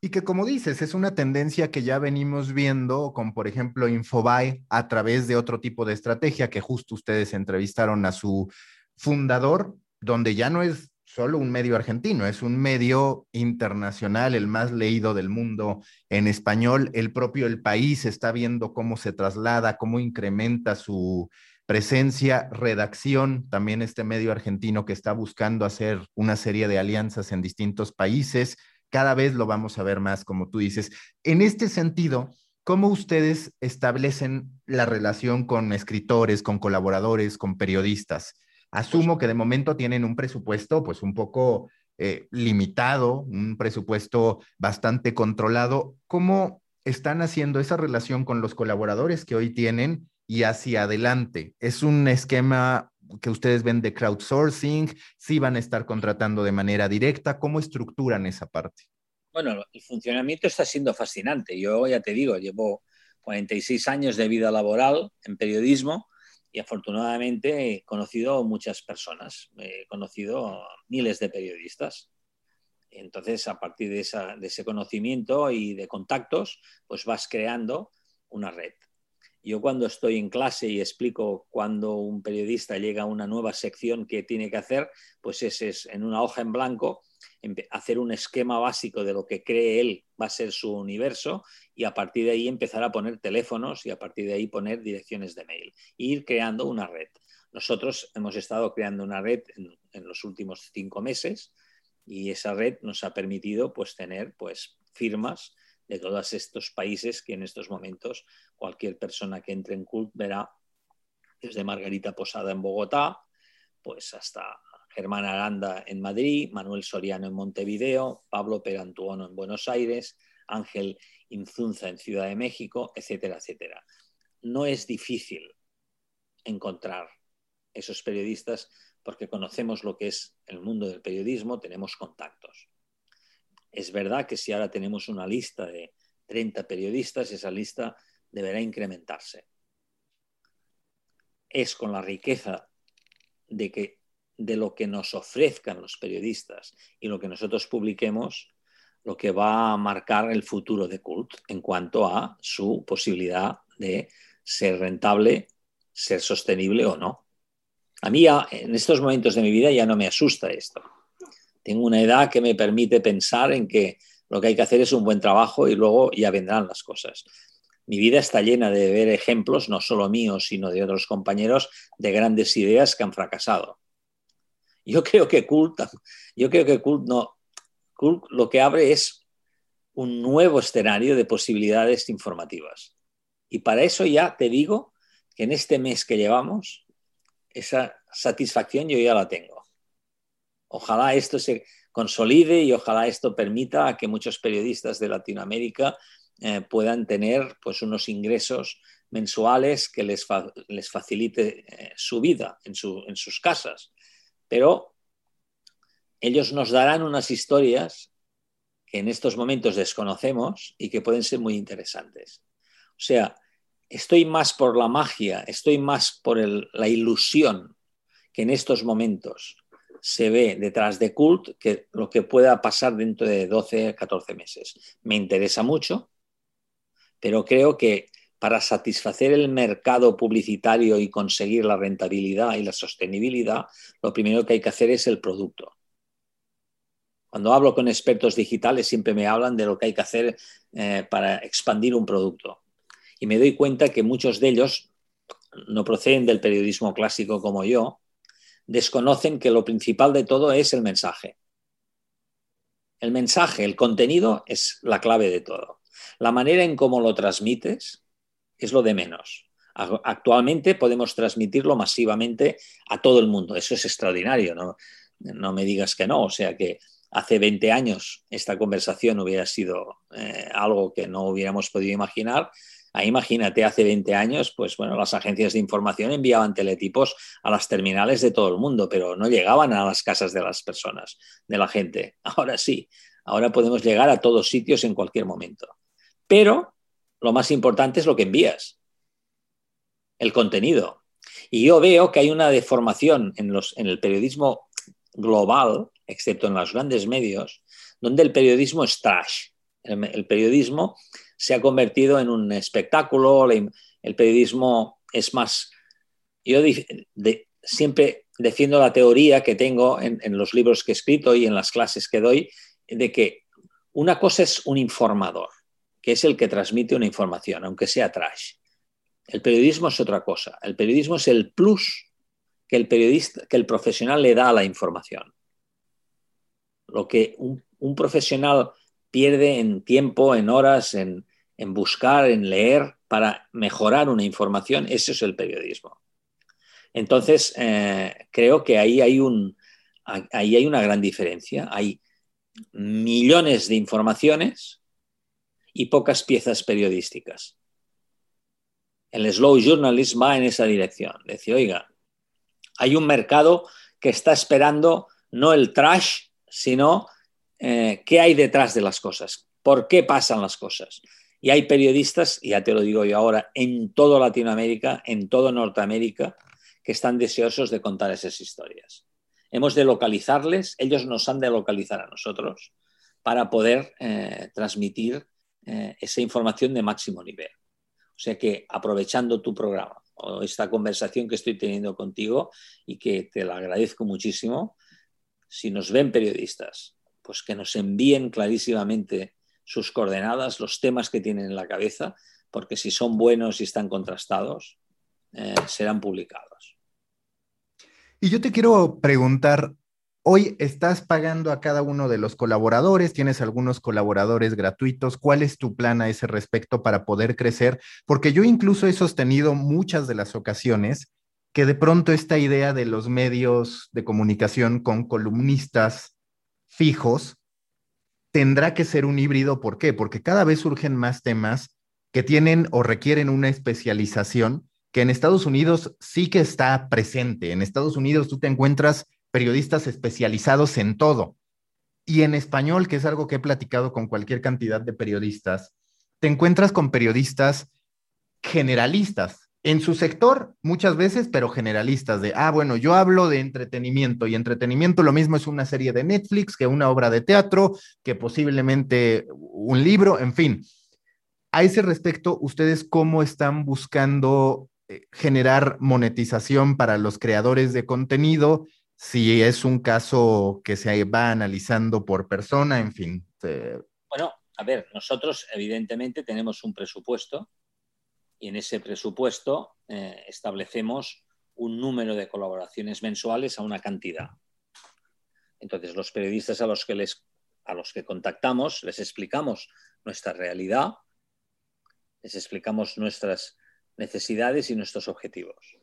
[SPEAKER 2] Y que como dices, es una tendencia que ya venimos viendo con, por ejemplo, Infobae a través de otro tipo de estrategia que justo ustedes entrevistaron a su fundador, donde ya no es solo un medio argentino, es un medio internacional, el más leído del mundo en español. El propio El País está viendo cómo se traslada, cómo incrementa su presencia, redacción, también este medio argentino que está buscando hacer una serie de alianzas en distintos países. Cada vez lo vamos a ver más, como tú dices. En este sentido, ¿cómo ustedes establecen la relación con escritores, con colaboradores, con periodistas? Asumo que de momento tienen un presupuesto pues un poco eh, limitado, un presupuesto bastante controlado. ¿Cómo están haciendo esa relación con los colaboradores que hoy tienen y hacia adelante. Es un esquema que ustedes ven de crowdsourcing, si van a estar contratando de manera directa, ¿cómo estructuran esa parte?
[SPEAKER 1] Bueno, el funcionamiento está siendo fascinante. Yo ya te digo, llevo 46 años de vida laboral en periodismo y afortunadamente he conocido muchas personas, he conocido miles de periodistas. Entonces, a partir de, de ese conocimiento y de contactos, pues vas creando una red. Yo cuando estoy en clase y explico cuando un periodista llega a una nueva sección que tiene que hacer, pues ese es en una hoja en blanco hacer un esquema básico de lo que cree él va a ser su universo y a partir de ahí empezar a poner teléfonos y a partir de ahí poner direcciones de mail e ir creando una red. Nosotros hemos estado creando una red en, en los últimos cinco meses y esa red nos ha permitido pues tener pues firmas de todos estos países que en estos momentos cualquier persona que entre en CULT verá desde Margarita Posada en Bogotá, pues hasta Germán Aranda en Madrid, Manuel Soriano en Montevideo, Pablo Perantuono en Buenos Aires, Ángel Inzunza en Ciudad de México, etcétera, etcétera. No es difícil encontrar esos periodistas porque conocemos lo que es el mundo del periodismo, tenemos contactos. Es verdad que si ahora tenemos una lista de 30 periodistas, esa lista deberá incrementarse. Es con la riqueza de, que, de lo que nos ofrezcan los periodistas y lo que nosotros publiquemos lo que va a marcar el futuro de Cult en cuanto a su posibilidad de ser rentable, ser sostenible o no. A mí en estos momentos de mi vida ya no me asusta esto tengo una edad que me permite pensar en que lo que hay que hacer es un buen trabajo y luego ya vendrán las cosas. Mi vida está llena de ver ejemplos, no solo míos, sino de otros compañeros, de grandes ideas que han fracasado. Yo creo que Cult, yo creo que Cult no, Cult lo que abre es un nuevo escenario de posibilidades informativas. Y para eso ya te digo que en este mes que llevamos, esa satisfacción yo ya la tengo. Ojalá esto se consolide y ojalá esto permita que muchos periodistas de Latinoamérica eh, puedan tener pues, unos ingresos mensuales que les, les facilite eh, su vida en, en sus casas. Pero ellos nos darán unas historias que en estos momentos desconocemos y que pueden ser muy interesantes. O sea, estoy más por la magia, estoy más por la ilusión que en estos momentos se ve detrás de Cult que lo que pueda pasar dentro de 12, 14 meses. Me interesa mucho, pero creo que para satisfacer el mercado publicitario y conseguir la rentabilidad y la sostenibilidad, lo primero que hay que hacer es el producto. Cuando hablo con expertos digitales siempre me hablan de lo que hay que hacer eh, para expandir un producto. Y me doy cuenta que muchos de ellos no proceden del periodismo clásico como yo, desconocen que lo principal de todo es el mensaje. El mensaje, el contenido es la clave de todo. La manera en cómo lo transmites es lo de menos. Actualmente podemos transmitirlo masivamente a todo el mundo. Eso es extraordinario, ¿no? No me digas que no. O sea que hace 20 años esta conversación hubiera sido eh, algo que no hubiéramos podido imaginar imagínate, hace 20 años, pues bueno, las agencias de información enviaban teletipos a las terminales de todo el mundo, pero no llegaban a las casas de las personas, de la gente. <laughs> Ahora sí, ahora podemos llegar a todos sitios en cualquier momento. Pero lo más importante es lo que envías, el contenido. Y yo veo que hay una deformación en, los, en el periodismo global, excepto en los grandes medios, donde el periodismo es trash. el periodismo se ha convertido en un espectáculo, el periodismo es más... Yo siempre defiendo la teoría que tengo en, los libros que he escrito y en las clases que doy, de que una cosa es un informador, que es el que transmite una información, aunque sea trash. El periodismo es otra cosa. El periodismo es el plus que el periodista, que el profesional le da a la información. Lo que un profesional pierde en tiempo, en horas, en, buscar, en leer para mejorar una información, eso es el periodismo. Entonces, eh, creo que ahí hay, un, ahí hay una gran diferencia. Hay millones de informaciones y pocas piezas periodísticas. El slow journalism va en esa dirección. Dice, oiga, hay un mercado que está esperando no el trash, sino eh, qué hay detrás de las cosas, por qué pasan las cosas. Y hay periodistas, ya te lo digo yo ahora, en toda Latinoamérica, en toda Norteamérica, que están deseosos de contar esas historias. Hemos de localizarles, ellos nos han de localizar a nosotros para poder eh, transmitir eh, esa información de máximo nivel. O sea que aprovechando tu programa o esta conversación que estoy teniendo contigo y que te la agradezco muchísimo, si nos ven periodistas pues que nos envíen clarísimamente sus coordenadas, los temas que tienen en la cabeza, porque si son buenos y están contrastados, eh, serán publicados.
[SPEAKER 2] Y yo te quiero preguntar, hoy estás pagando a cada uno de los colaboradores, tienes algunos colaboradores gratuitos, ¿cuál es tu plan a ese respecto para poder crecer? Porque yo incluso he sostenido muchas de las ocasiones que de pronto esta idea de los medios de comunicación con columnistas fijos, tendrá que ser un híbrido. ¿Por qué? Porque cada vez surgen más temas que tienen o requieren una especialización que en Estados Unidos sí que está presente. En Estados Unidos tú te encuentras periodistas especializados en todo. Y en español, que es algo que he platicado con cualquier cantidad de periodistas, te encuentras con periodistas generalistas, en su sector muchas veces, pero generalistas de, ah, bueno, yo hablo de entretenimiento y entretenimiento lo mismo es una serie de Netflix que una obra de teatro, que posiblemente un libro, en fin. A ese respecto, ¿ustedes cómo están buscando eh, generar monetización para los creadores de contenido? Si es un caso que se va analizando por persona, en fin.
[SPEAKER 1] Bueno, a ver, nosotros evidentemente tenemos un presupuesto y en ese presupuesto eh, establecemos un número de colaboraciones mensuales a una cantidad. Entonces, los periodistas a los que, les, a los que contactamos les explicamos nuestra realidad, les explicamos nuestras necesidades y nuestros objetivos.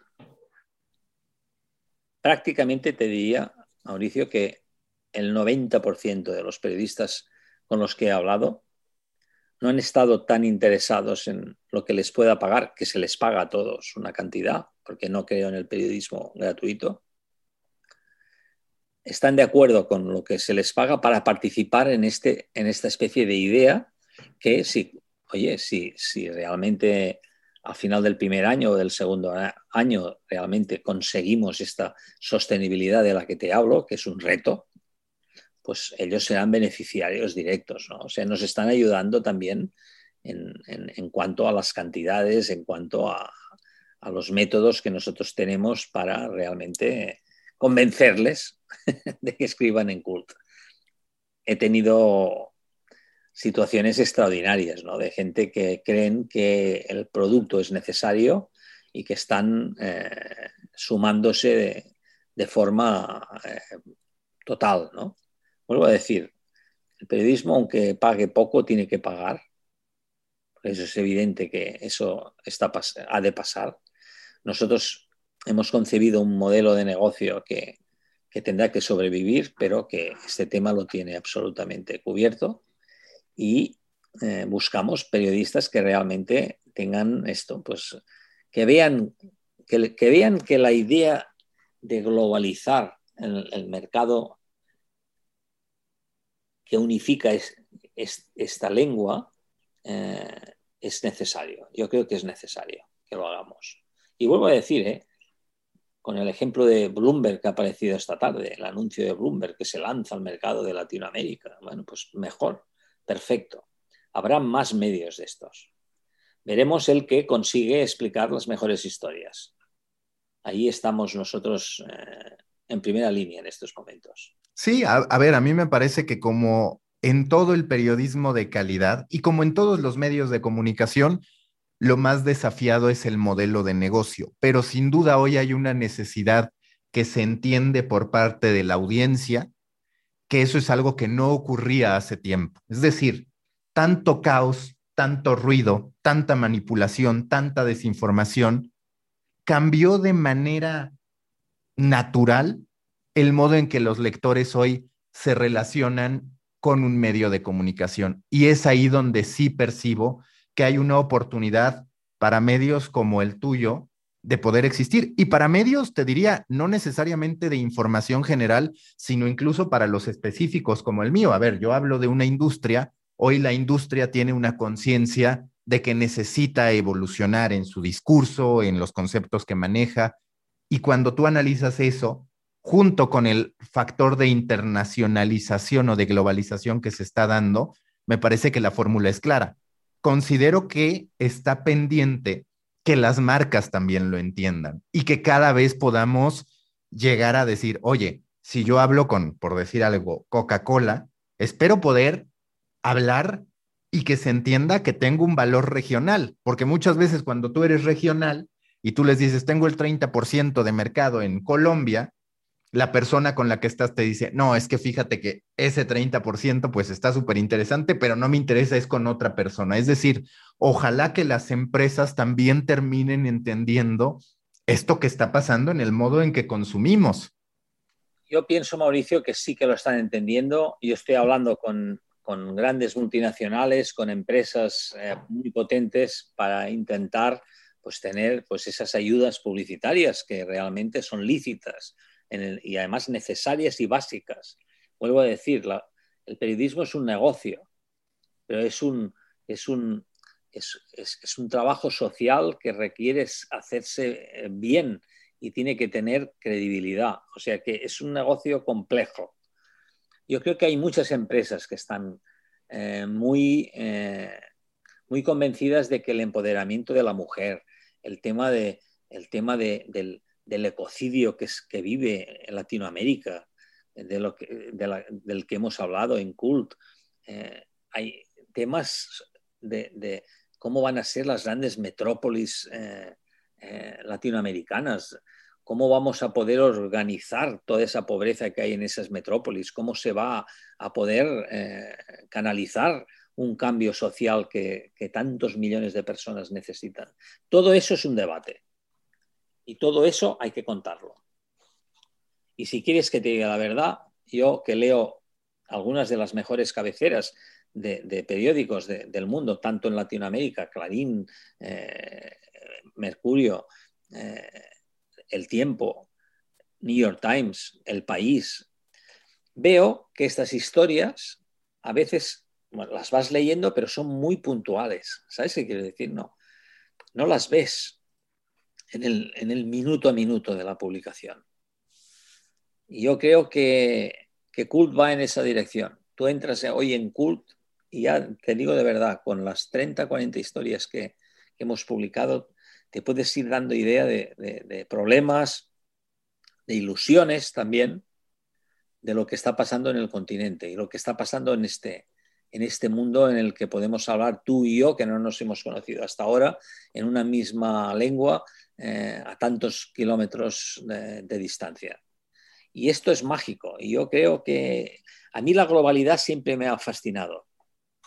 [SPEAKER 1] Prácticamente te diría, Mauricio, que el 90% de los periodistas con los que he hablado no han estado tan interesados en lo que les pueda pagar, que se les paga a todos una cantidad, porque no creo en el periodismo gratuito, están de acuerdo con lo que se les paga para participar en, este, en esta especie de idea que si, oye, si, si realmente al final del primer año o del segundo año realmente conseguimos esta sostenibilidad de la que te hablo, que es un reto, pues ellos serán beneficiarios directos, ¿no? O sea, nos están ayudando también en, cuanto a las cantidades, en cuanto a, los métodos que nosotros tenemos para realmente convencerles <laughs> de que escriban en cult. He tenido situaciones extraordinarias, ¿no? De gente que creen que el producto es necesario y que están eh, sumándose de, forma eh, total, ¿no? Vuelvo a decir, el periodismo, aunque pague poco, tiene que pagar. Eso es evidente que eso está, ha de pasar. Nosotros hemos concebido un modelo de negocio que, tendrá que sobrevivir, pero que este tema lo tiene absolutamente cubierto y eh, buscamos periodistas que realmente tengan esto, pues que vean que, vean que la idea de globalizar el mercado que unifica esta lengua eh, es necesario. Yo creo que es necesario que lo hagamos. Y vuelvo a decir, eh, con el ejemplo de Bloomberg que ha aparecido esta tarde, el anuncio de Bloomberg que se lanza al mercado de Latinoamérica, bueno, pues mejor, perfecto. Habrá más medios de estos. Veremos el que consigue explicar las mejores historias. Ahí estamos nosotros eh, en primera línea en estos momentos.
[SPEAKER 2] Sí, a, ver, a mí me parece que como en todo el periodismo de calidad y como en todos los medios de comunicación, lo más desafiado es el modelo de negocio, pero sin duda hoy hay una necesidad que se entiende por parte de la audiencia, que eso es algo que no ocurría hace tiempo. Es decir, tanto caos, tanto ruido, tanta manipulación, tanta desinformación, cambió de manera natural el modo en que los lectores hoy se relacionan con un medio de comunicación. Y es ahí donde sí percibo que hay una oportunidad para medios como el tuyo de poder existir. Y para medios, te diría, no necesariamente de información general, sino incluso para los específicos como el mío. A ver, yo hablo de una industria, hoy la industria tiene una conciencia de que necesita evolucionar en su discurso, en los conceptos que maneja. Y cuando tú analizas eso, junto con el factor de internacionalización o de globalización que se está dando, me parece que la fórmula es clara. Considero que está pendiente que las marcas también lo entiendan y que cada vez podamos llegar a decir, oye, si yo hablo con, por decir algo, Coca-Cola, espero poder hablar y que se entienda que tengo un valor regional, porque muchas veces cuando tú eres regional y tú les dices, tengo el 30% de mercado en Colombia, la persona con la que estás te dice, no, es que fíjate que ese 30% pues está súper interesante, pero no me interesa, es con otra persona. Es decir, ojalá que las empresas también terminen entendiendo esto que está pasando en el modo en que consumimos.
[SPEAKER 1] Yo pienso, Mauricio, que sí que lo están entendiendo. Yo estoy hablando con, grandes multinacionales, con empresas eh, muy potentes para intentar pues, tener pues, esas ayudas publicitarias que realmente son lícitas y además necesarias y básicas. Vuelvo a decir, el periodismo es un negocio, pero es un, es un, es, un trabajo social que requiere hacerse eh, bien y tiene que tener credibilidad. O sea que es un negocio complejo. Yo creo que hay muchas empresas que están eh, muy, eh, muy convencidas de que el empoderamiento de la mujer, el tema, de, el tema del, del ecocidio que, es, que vive en Latinoamérica, de lo que, del que hemos hablado en CULT. Eh, hay temas de, cómo van a ser las grandes metrópolis eh, eh, latinoamericanas, cómo vamos a poder organizar toda esa pobreza que hay en esas metrópolis, cómo se va a poder canalizar un cambio social que tantos millones de personas necesitan. Todo eso es un debate. Y todo eso hay que contarlo. Y si quieres que te diga la verdad, yo que leo algunas de las mejores cabeceras de, periódicos del mundo, tanto en Latinoamérica, Clarín, eh, Mercurio, eh, El Tiempo, New York Times, El País, veo que estas historias a veces las vas leyendo, pero son muy puntuales. ¿Sabes qué quiero decir? No, no las ves en el, en el minuto a minuto de la publicación. Y yo creo que, que Cult va en esa dirección. Tú entras hoy en Cult y ya te digo de verdad, con las 30, 40 historias que, hemos publicado, te puedes ir dando idea de, problemas, de ilusiones también, de lo que está pasando en el continente y lo que está pasando en este, en este mundo en el que podemos hablar tú y yo, que no nos hemos conocido hasta ahora, en una misma lengua, eh, a tantos kilómetros de, de, distancia. Y esto es mágico. Y yo creo que a mí la globalidad siempre me ha fascinado.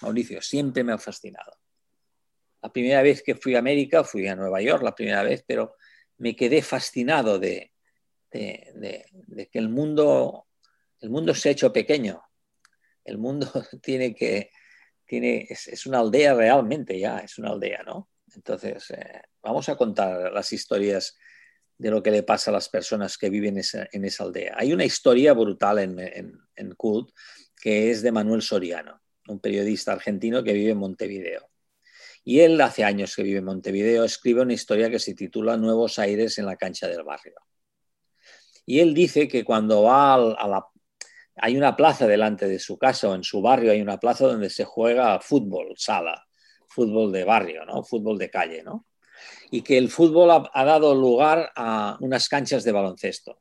[SPEAKER 1] Mauricio, siempre me ha fascinado. La primera vez que fui a América, fui a Nueva York la primera vez, pero me quedé fascinado de, que el mundo, el mundo se ha hecho pequeño. El mundo <laughs> tiene que, tiene, es, una aldea realmente ya, es una aldea, ¿no? Entonces, eh, vamos a contar las historias de lo que le pasa a las personas que viven en esa aldea. Hay una historia brutal en, en, Cult que es de Manuel Soriano un periodista argentino que vive en Montevideo. Y él hace años que vive en Montevideo, escribe una historia que se titula Nuevos Aires en la cancha del barrio. Y él dice que cuando va a la... Hay una plaza delante de su casa o en su barrio hay una plaza donde se juega fútbol, sala, fútbol de barrio, ¿no? fútbol de calle. ¿no? Y que el fútbol ha, dado lugar a unas canchas de baloncesto.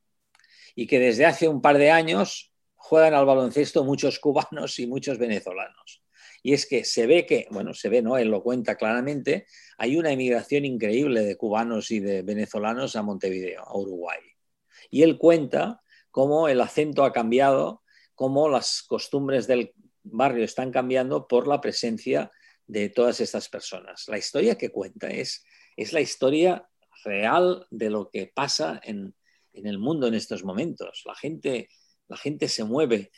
[SPEAKER 1] Y que desde hace un par de años juegan al baloncesto muchos cubanos y muchos venezolanos. Y es que se ve que, bueno, se ve, ¿no? Él lo cuenta claramente, hay una emigración increíble de cubanos y de venezolanos a Montevideo, a Uruguay. Y él cuenta cómo el acento ha cambiado, cómo las costumbres del barrio están cambiando por la presencia de todas estas personas. La historia que cuenta es, es la historia real de lo que pasa en, en el mundo en estos momentos. La gente la gente se mueve.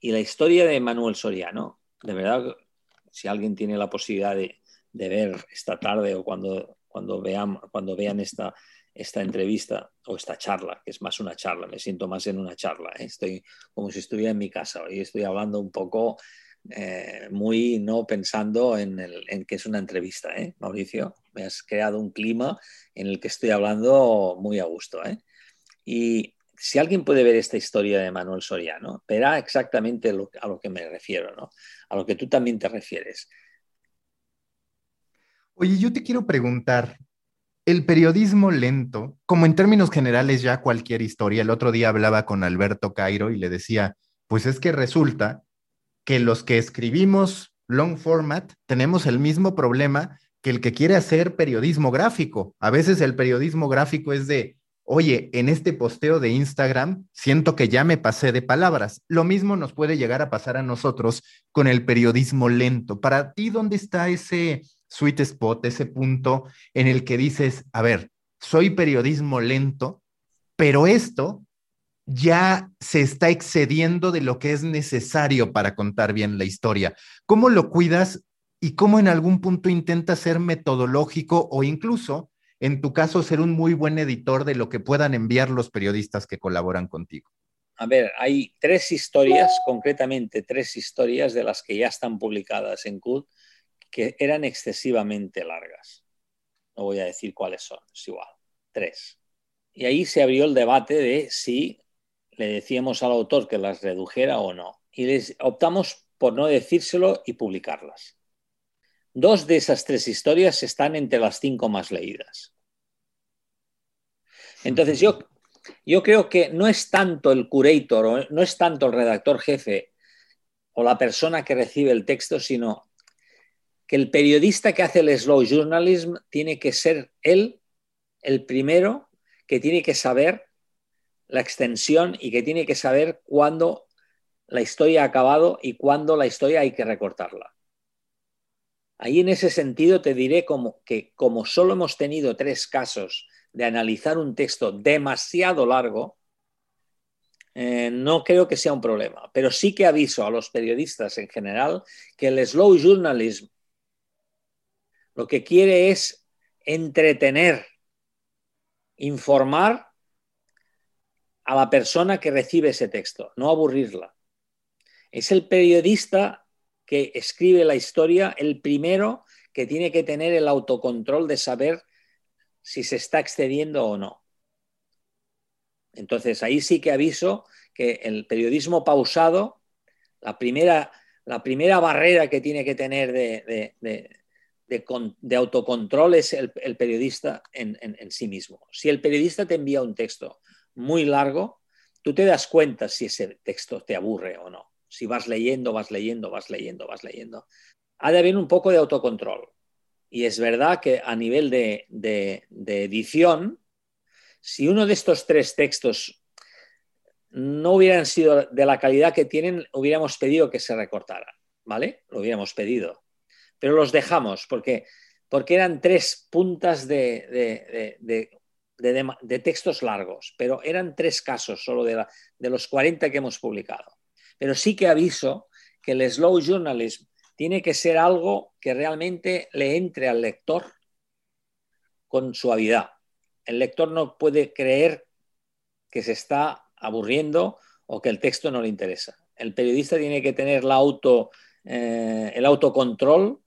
[SPEAKER 1] Y la historia de Manuel Soriano, de verdad, si alguien tiene la posibilidad de, ver esta tarde o cuando, cuando, vean, cuando vean esta, esta entrevista o esta charla, que es más una charla, me siento más en una charla, ¿eh? estoy como si estuviera en mi casa y estoy hablando un poco eh, muy no pensando en, que es una entrevista, ¿eh? Mauricio, me has creado un clima en el que estoy hablando muy a gusto. Y si alguien puede ver esta historia de Manuel Soriano, verá exactamente a lo que me refiero, ¿no? A lo que tú también te refieres.
[SPEAKER 2] Oye, yo te quiero preguntar, el periodismo lento, como en términos generales ya cualquier historia, el otro día hablaba con Alberto Cairo y le decía, pues es que resulta que los que escribimos long format tenemos el mismo problema que el que quiere hacer periodismo gráfico. A veces el periodismo gráfico es de, oye, en este posteo de Instagram siento que ya me pasé de palabras. Lo mismo nos puede llegar a pasar a nosotros con el periodismo lento. Para ti, ¿dónde está ese sweet spot, ese punto en el que dices, a ver, soy periodismo lento, pero esto ya se está excediendo de lo que es necesario para contar bien la historia. ¿Cómo lo cuidas y cómo en algún punto intentas ser metodológico o incluso en tu caso, ser un muy buen editor de lo que puedan enviar los periodistas que colaboran contigo?
[SPEAKER 1] A ver, hay tres historias, concretamente tres historias de las que ya están publicadas en CUT, que eran excesivamente largas. No voy a decir cuáles son, es igual, tres. Y ahí se abrió el debate de si le decíamos al autor que las redujera o no. Y les optamos por no decírselo y publicarlas. Dos de esas tres historias están entre las cinco más leídas. Entonces yo, yo creo que no es tanto el curator, no es tanto el redactor jefe o la persona que recibe el texto, sino que el periodista que hace el slow journalism tiene que ser él el primero que tiene que saber la extensión y que tiene que saber cuándo la historia ha acabado y cuándo la historia hay que recortarla. Ahí en ese sentido te diré como que como solo hemos tenido tres casos de analizar un texto demasiado largo, eh, no creo que sea un problema, pero sí que aviso a los periodistas en general que el slow journalism lo que quiere es entretener, informar a la persona que recibe ese texto, no aburrirla. Es el periodista que escribe la historia el primero que tiene que tener el autocontrol de saber si se está excediendo o no. Entonces, ahí sí que aviso que el periodismo pausado, la primera, la primera barrera que tiene que tener de, de, autocontrol es el, periodista en, sí mismo. Si el periodista te envía un texto muy largo, tú te das cuenta si ese texto te aburre o no. Si vas leyendo, vas leyendo, vas leyendo, vas leyendo. Ha de haber un poco de autocontrol. Y es verdad que a nivel de, edición, si uno de estos tres textos no hubieran sido de la calidad que tienen, hubiéramos pedido que se recortara, ¿vale? Lo hubiéramos pedido. Pero los dejamos porque, porque eran tres puntas de, de, textos largos, pero eran tres casos solo de, de los 40 que hemos publicado. Pero sí que aviso que el slow journalism tiene que ser algo que realmente le entre al lector con suavidad el lector no puede creer que se está aburriendo o que el texto no le interesa. El periodista tiene que tener eh, el autocontrol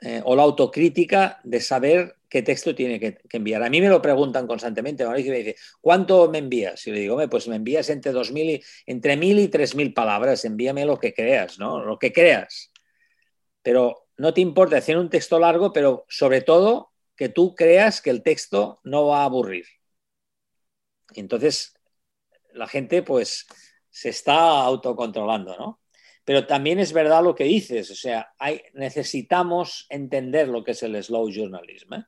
[SPEAKER 1] eh, o la autocrítica de saber qué texto tiene que, enviar. A mí me lo preguntan constantemente. Mauricio me dice, ¿cuánto me envías? Y le digo, pues me envías entre, 2000 y, entre 1000 y 3000 palabras. Envíame lo que creas, ¿no? Lo que creas. Pero no te importa hacer un texto largo, pero sobre todo que tú creas que el texto no va a aburrir. Y entonces la gente pues se está autocontrolando, ¿no? Pero también es verdad lo que dices, o sea, necesitamos entender lo que es el slow journalism. ¿eh?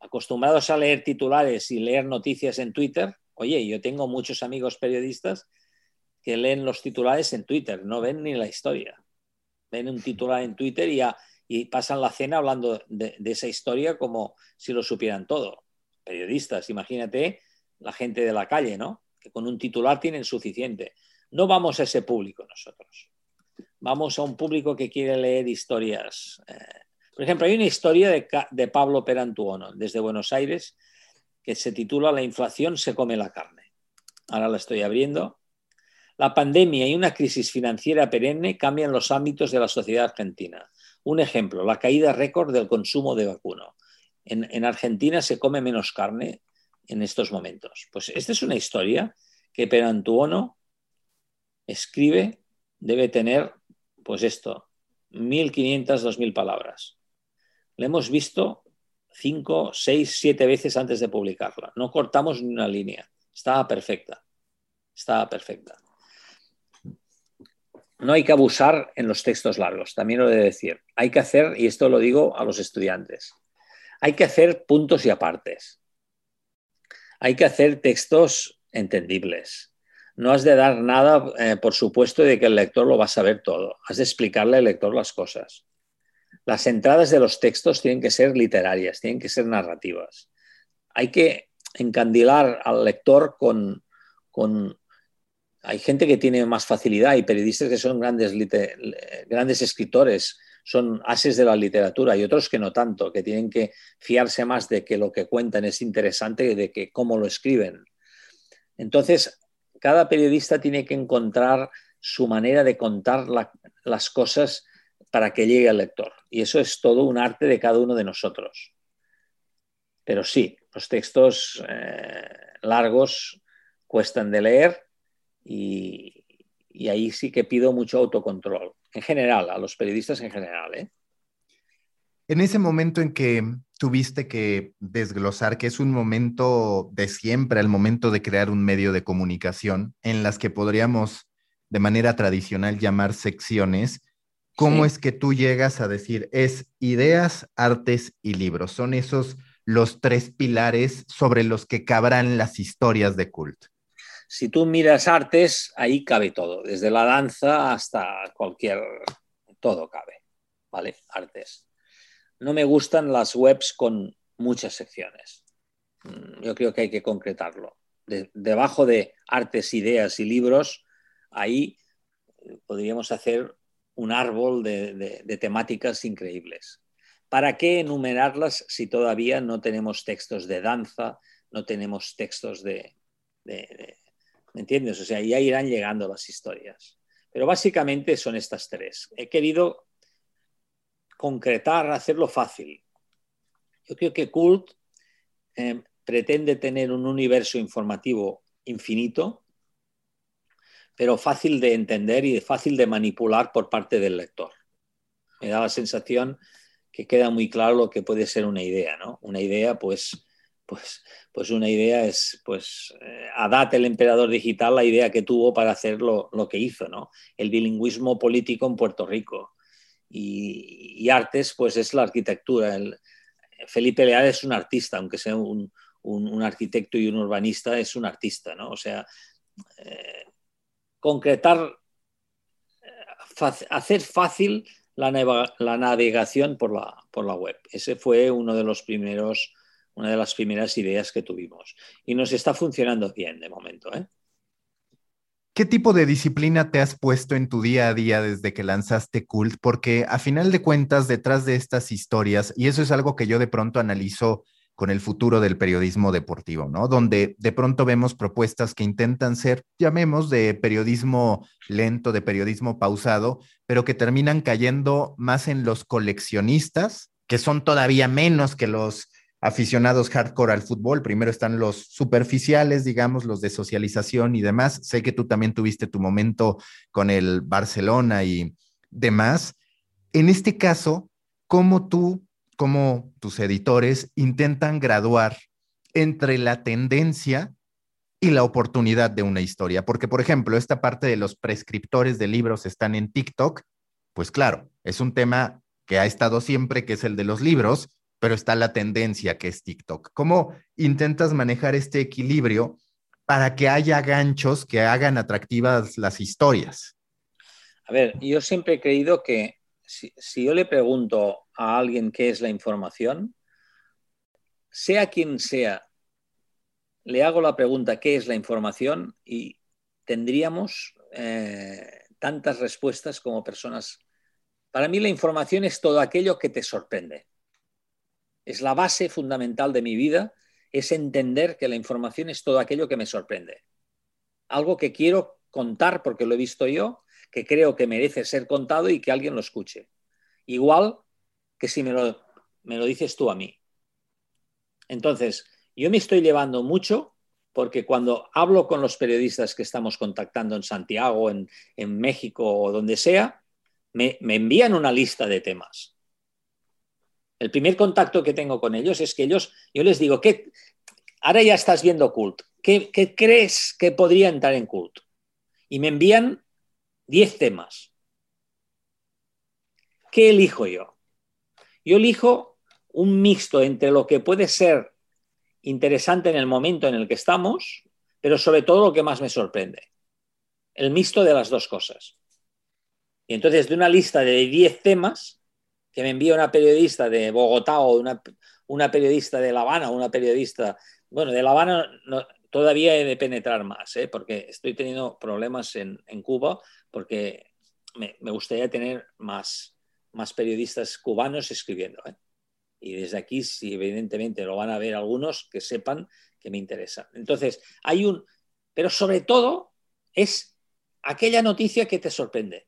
[SPEAKER 1] Acostumbrados a leer titulares y leer noticias en Twitter, oye, yo tengo muchos amigos periodistas que leen los titulares en Twitter, no ven ni la historia. Ven un titular en Twitter y y pasan la cena hablando de, esa historia como si lo supieran todo. Periodistas, imagínate la gente de la calle, ¿no? Que con un titular tienen suficiente. No vamos a ese público nosotros. Vamos a un público que quiere leer historias. Eh, por ejemplo, hay una historia de, Pablo Perantuono desde Buenos Aires que se titula La inflación se come la carne. Ahora la estoy abriendo. La pandemia y una crisis financiera perenne cambian los ámbitos de la sociedad argentina. Un ejemplo, la caída récord del consumo de vacuno. En, Argentina se come menos carne en estos momentos. Pues esta es una historia que Perantuono escribe, debe tener, pues esto, 1.500, 2.000 palabras. La hemos visto cinco, seis, siete veces antes de publicarla. No cortamos ni una línea. Estaba perfecta. Estaba perfecta no hay que abusar en los textos largos, también lo he de decir. Hay que hacer, y esto lo digo a los estudiantes, hay que hacer puntos y apartes. Hay que hacer textos entendibles. No has de dar nada, eh, por supuesto, de que el lector lo va a saber todo. Has de explicarle al lector las cosas. Las entradas de los textos tienen que ser literarias, tienen que ser narrativas. Hay que encandilar al lector con, con hay gente que tiene más facilidad y periodistas que son grandes, grandes escritores, son ases de la literatura y otros que no tanto, que tienen que fiarse más de que lo que cuentan es interesante y de que cómo lo escriben. Entonces, cada periodista tiene que encontrar su manera de contar las cosas para que llegue al lector. Y eso es todo un arte de cada uno de nosotros. Pero sí, los textos eh, largos cuestan de leer y, ahí sí que pido mucho autocontrol, en general, a los periodistas en general. ¿eh?
[SPEAKER 2] En ese momento en que tuviste que desglosar que es un momento de siempre, el momento de crear un medio de comunicación, en las que podríamos de manera tradicional llamar secciones, ¿cómo es que tú llegas a decir es ideas, artes y libros? Son esos los tres pilares sobre los que cabrán las historias de culto.
[SPEAKER 1] Si tú miras artes, ahí cabe todo, desde la danza hasta cualquier, todo cabe, ¿vale? Artes. No me gustan las webs con muchas secciones. Mm, yo creo que hay que concretarlo. debajo de artes, ideas y libros, ahí podríamos hacer un árbol de, temáticas increíbles. ¿Para qué enumerarlas si todavía no tenemos textos de danza, no tenemos textos de, ¿Me entiendes? O sea, ya irán llegando las historias. Pero básicamente son estas tres. He querido concretar, hacerlo fácil. Yo creo que Cult eh, pretende tener un universo informativo infinito, pero fácil de entender y fácil de manipular por parte del lector. Me da la sensación que queda muy claro lo que puede ser una idea, ¿no? Una idea, pues, pues, pues una idea es, pues, eh, Adat, el emperador digital, la idea que tuvo para hacer lo, que hizo, ¿no? El bilingüismo político en Puerto Rico. Y, artes, pues es la arquitectura. Felipe Leal es un artista, aunque sea un, arquitecto y un urbanista, es un artista, ¿no? O sea, eh, concretar, hacer fácil la, navegación por la, por la web. Ese fue uno de los primeros, una de las primeras ideas que tuvimos. Y nos está funcionando bien de momento. ¿eh?
[SPEAKER 2] ¿Qué tipo de disciplina te has puesto en tu día a día desde que lanzaste Cult? Porque a final de cuentas, detrás de estas historias, y eso es algo que yo de pronto analizo con el futuro del periodismo deportivo, ¿no? Donde de pronto vemos propuestas que intentan ser, llamemos, de periodismo lento, de periodismo pausado, pero que terminan cayendo más en los coleccionistas, que son todavía menos que los aficionados hardcore al fútbol. Primero están los superficiales, digamos, los de socialización y demás. Sé que tú también tuviste tu momento con el Barcelona y demás. En este caso, ¿cómo tú cómo tus editores intentan graduar entre la tendencia y la oportunidad de una historia. Porque, por ejemplo, esta parte de los prescriptores de libros están en TikTok, pues claro, es un tema que ha estado siempre, que es el de los libros, pero está la tendencia que es TikTok. ¿Cómo intentas manejar este equilibrio para que haya ganchos que hagan atractivas las historias?
[SPEAKER 1] A ver, yo siempre he creído que si, yo le pregunto a alguien qué es la información, sea quien sea, le hago la pregunta qué es la información y tendríamos eh, tantas respuestas como personas. Para mí la información es todo aquello que te sorprende. Es la base fundamental de mi vida, es entender que la información es todo aquello que me sorprende. Algo que quiero contar porque lo he visto yo que creo que merece ser contado y que alguien lo escuche. Igual que si me lo, me lo dices tú a mí. Entonces, yo me estoy llevando mucho porque cuando hablo con los periodistas que estamos contactando en Santiago, en, México o donde sea, me, envían una lista de temas. El primer contacto que tengo con ellos es que ellos, yo les digo, ¿qué, ahora ya estás viendo cult, ¿qué, ¿qué, crees que podría entrar en cult? Y me envían 10 temas. ¿Qué elijo yo? Yo elijo un mixto entre lo que puede ser interesante en el momento en el que estamos, pero sobre todo lo que más me sorprende. El mixto de las dos cosas. Y entonces de una lista de 10 temas que me envía una periodista de Bogotá o una, periodista de La Habana una periodista, bueno, de La Habana todavía he de penetrar más, ¿eh? porque estoy teniendo problemas en Cuba porque me, gustaría tener más, más periodistas cubanos escribiendo. ¿eh? Y desde aquí, si evidentemente lo van a ver algunos, que sepan que me interesa. Entonces, hay un... Pero sobre todo es aquella noticia que te sorprende.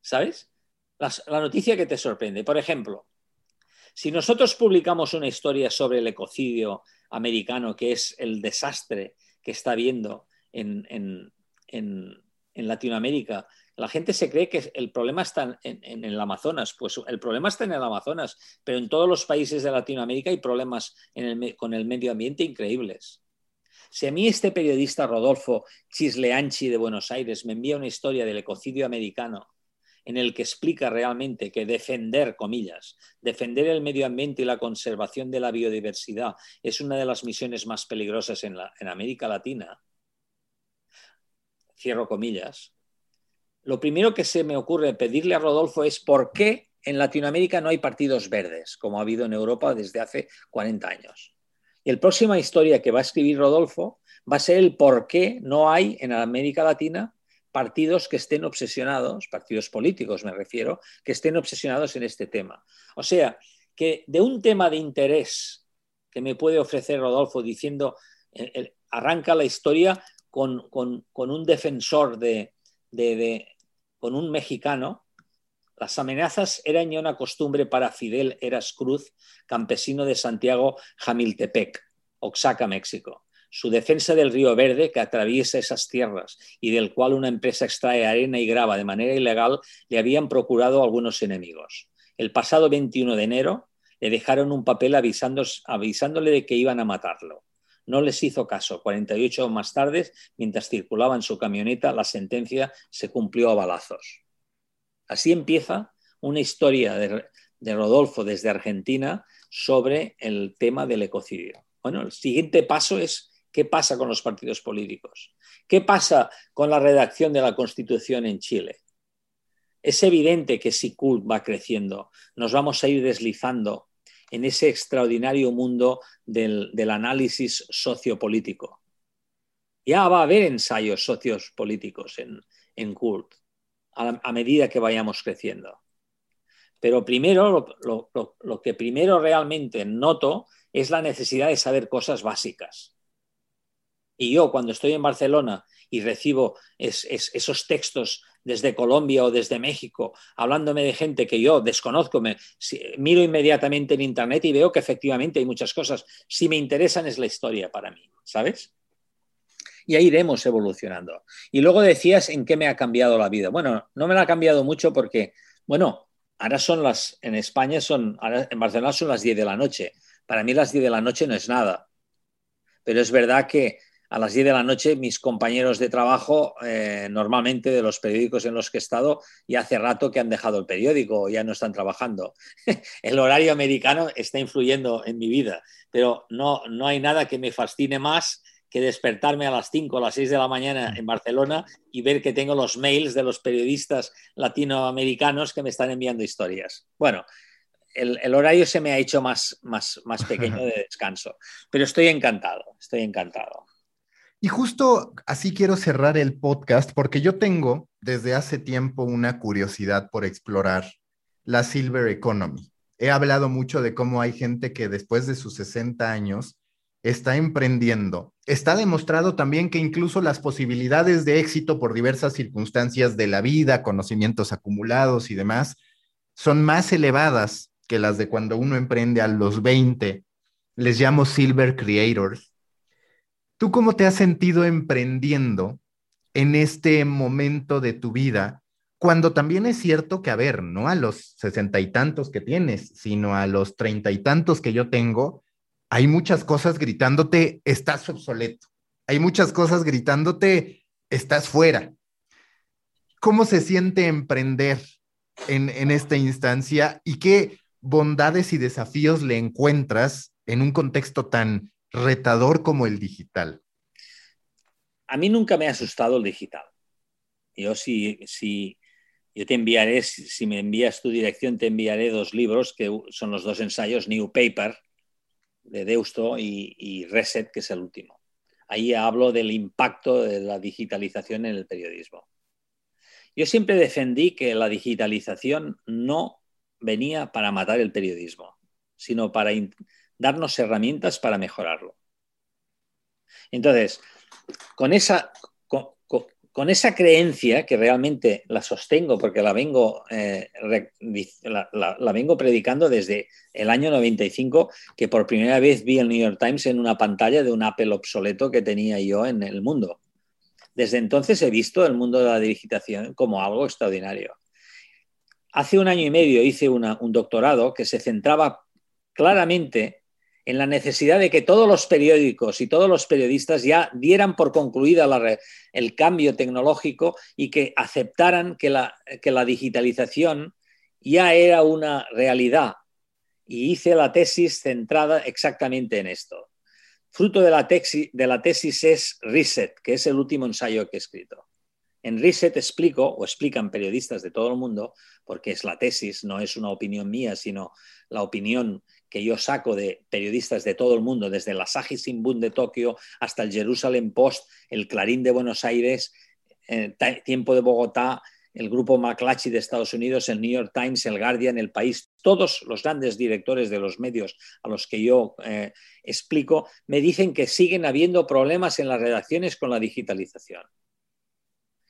[SPEAKER 1] ¿Sabes? La, noticia que te sorprende. Por ejemplo, si nosotros publicamos una historia sobre el ecocidio americano, que es el desastre que está habiendo en, en Latinoamérica, la gente se cree que el problema está en, el Amazonas. Pues el problema está en el Amazonas, pero en todos los países de Latinoamérica hay problemas con el medio ambiente increíbles. Si a mí este periodista Rodolfo Chisleanchi de Buenos Aires me envía una historia del ecocidio americano en el que explica realmente que defender, comillas, defender el medio ambiente y la conservación de la biodiversidad es una de las misiones más peligrosas en América Latina, cierro comillas, lo primero que se me ocurre pedirle a Rodolfo es por qué en Latinoamérica no hay partidos verdes, como ha habido en Europa desde hace 40 años. Y la próxima historia que va a escribir Rodolfo va a ser el por qué no hay en América Latina partidos que estén obsesionados, partidos políticos me refiero, que estén obsesionados en este tema. O sea, que de un tema de interés que me puede ofrecer Rodolfo diciendo, eh, arranca la historia con, un defensor de, con un mexicano, las amenazas eran ya una costumbre para Fidel Eras Cruz, campesino de Santiago Jamiltepec, Oaxaca, México. Su defensa del río Verde, que atraviesa esas tierras y del cual una empresa extrae arena y grava de manera ilegal, le habían procurado algunos enemigos. El pasado 21 de enero le dejaron un papel avisándole de que iban a matarlo. No les hizo caso. 48 horas más tarde, mientras circulaba en su camioneta, la sentencia se cumplió a balazos. Así empieza una historia de, de Rodolfo desde Argentina sobre el tema del ecocidio. Bueno, el siguiente paso es qué pasa con los partidos políticos, qué pasa con la redacción de la Constitución en Chile. Es evidente que si CULT va creciendo, nos vamos a ir deslizando en ese extraordinario mundo del, análisis sociopolítico. Ya va a haber ensayos sociopolíticos en, en CULT a, medida que vayamos creciendo. Pero primero, lo, que primero realmente noto es la necesidad de saber cosas básicas. Y yo cuando estoy en Barcelona y recibo esos textos desde Colombia o desde México, hablándome de gente que yo desconozco, me, miro inmediatamente en Internet y veo que efectivamente hay muchas cosas. Si me interesan es la historia para mí, ¿sabes? Y ahí iremos evolucionando. Y luego decías en qué me ha cambiado la vida. Bueno, no me la ha cambiado mucho porque, bueno, ahora son las, en España son, en Barcelona son las 10 de la noche. Para mí las 10 de la noche no es nada. Pero es verdad que a las 10 de la noche mis compañeros de trabajo, eh, normalmente de los periódicos en los que he estado, ya hace rato que han dejado el periódico, ya no están trabajando. <laughs> el horario americano está influyendo en mi vida, pero no, no hay nada que me fascine más que despertarme a las 5 o las 6 de la mañana en Barcelona y ver que tengo los mails de los periodistas latinoamericanos que me están enviando historias. Bueno, el, el, horario se me ha hecho más, más, más pequeño <laughs> de descanso, pero estoy encantado, estoy encantado.
[SPEAKER 2] Y justo así quiero cerrar el podcast porque yo tengo desde hace tiempo una curiosidad por explorar la Silver Economy. He hablado mucho de cómo hay gente que después de sus 60 años está emprendiendo. Está demostrado también que incluso las posibilidades de éxito por diversas circunstancias de la vida, conocimientos acumulados y demás, son más elevadas que las de cuando uno emprende a los 20. Les llamo Silver Creators ¿Tú cómo te has sentido emprendiendo en este momento de tu vida? Cuando también es cierto que, a ver, no a los sesenta y tantos que tienes, sino a los treinta y tantos que yo tengo, hay muchas cosas gritándote, estás obsoleto. Hay muchas cosas gritándote, estás fuera. ¿Cómo se siente emprender en, en esta instancia y qué bondades y desafíos le encuentras en un contexto tan retador como el digital?
[SPEAKER 1] A mí nunca me ha asustado el digital. Yo si, si yo te enviaré, si me envías tu dirección, te enviaré dos libros que son los dos ensayos, New Paper de Deusto y, y Reset, que es el último. Ahí hablo del impacto de la digitalización en el periodismo. Yo siempre defendí que la digitalización no venía para matar el periodismo, sino para darnos herramientas para mejorarlo. Entonces, con esa, con, esa creencia, que realmente la sostengo porque la vengo, eh, la, vengo predicando desde el año 95, que por primera vez vi el New York Times en una pantalla de un Apple obsoleto que tenía yo en el mundo. Desde entonces he visto el mundo de la digitación como algo extraordinario. Hace un año y medio hice un doctorado que se centraba claramente en la necesidad de que todos los periódicos y todos los periodistas ya dieran por concluida el cambio tecnológico y que aceptaran que la, que la digitalización ya era una realidad. Y hice la tesis centrada exactamente en esto. Fruto de la, tesis, de la tesis es Reset, que es el último ensayo que he escrito. En Reset explico, o explican periodistas de todo el mundo, porque es la tesis, no es una opinión mía, sino la opinión que yo saco de periodistas de todo el mundo, desde la Asahi Shimbun de Tokio hasta el Jerusalem Post, el Clarín de Buenos Aires, eh, Tiempo de Bogotá, el grupo McClatchy de Estados Unidos, el New York Times, el Guardian, el País, todos los grandes directores de los medios a los que yo eh, explico, me dicen que siguen habiendo problemas en las redacciones con la digitalización.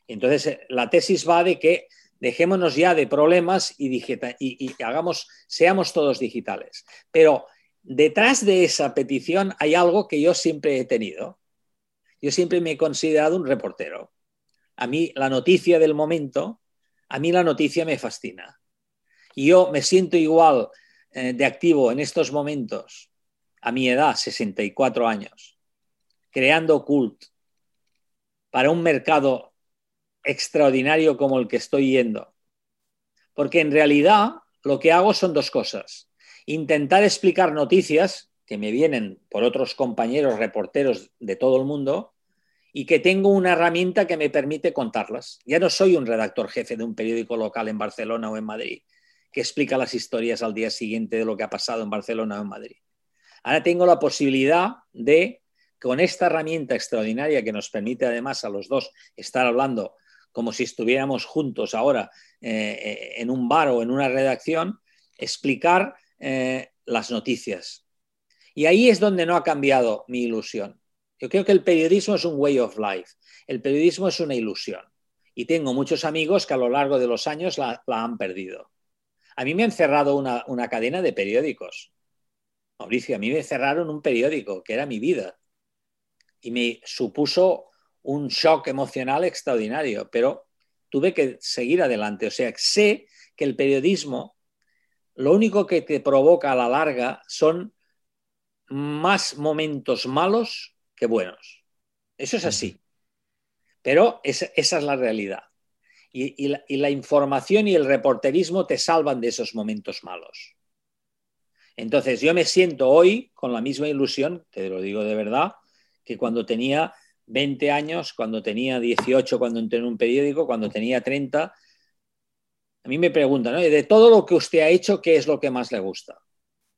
[SPEAKER 1] Entonces, eh, la tesis va de que dejémonos ya de problemas y, y, hagamos, seamos todos digitales. Pero detrás de esa petición hay algo que yo siempre he tenido. Yo siempre me he considerado un reportero. A mí la noticia del momento, a mí la noticia me fascina. Y yo me siento igual eh, de activo en estos momentos, a mi edad, 64 años, creando cult para un mercado extraordinario como el que estoy yendo. Porque en realidad lo que hago son dos cosas. Intentar explicar noticias que me vienen por otros compañeros reporteros de todo el mundo y que tengo una herramienta que me permite contarlas. Ya no soy un redactor jefe de un periódico local en Barcelona o en Madrid que explica las historias al día siguiente de lo que ha pasado en Barcelona o en Madrid. Ahora tengo la posibilidad de, con esta herramienta extraordinaria que nos permite además a los dos estar hablando como si estuviéramos juntos ahora eh, eh, en un bar o en una redacción, explicar eh, las noticias. Y ahí es donde no ha cambiado mi ilusión. Yo creo que el periodismo es un way of life. El periodismo es una ilusión. Y tengo muchos amigos que a lo largo de los años la, han perdido. A mí me han cerrado una, una cadena de periódicos. Mauricio, a mí me cerraron un periódico, que era mi vida. Y me supuso un shock emocional extraordinario, pero tuve que seguir adelante. O sea, sé que el periodismo lo único que te provoca a la larga son más momentos malos que buenos. Eso es así. Pero esa, es la realidad. Y, la, y, la, información y el reporterismo te salvan de esos momentos malos. Entonces, yo me siento hoy con la misma ilusión, te lo digo de verdad, que cuando tenía 20 años, cuando tenía 18, cuando entré en un periódico, cuando tenía 30. A mí me preguntan, de todo lo que usted ha hecho, ¿qué es lo que más le gusta?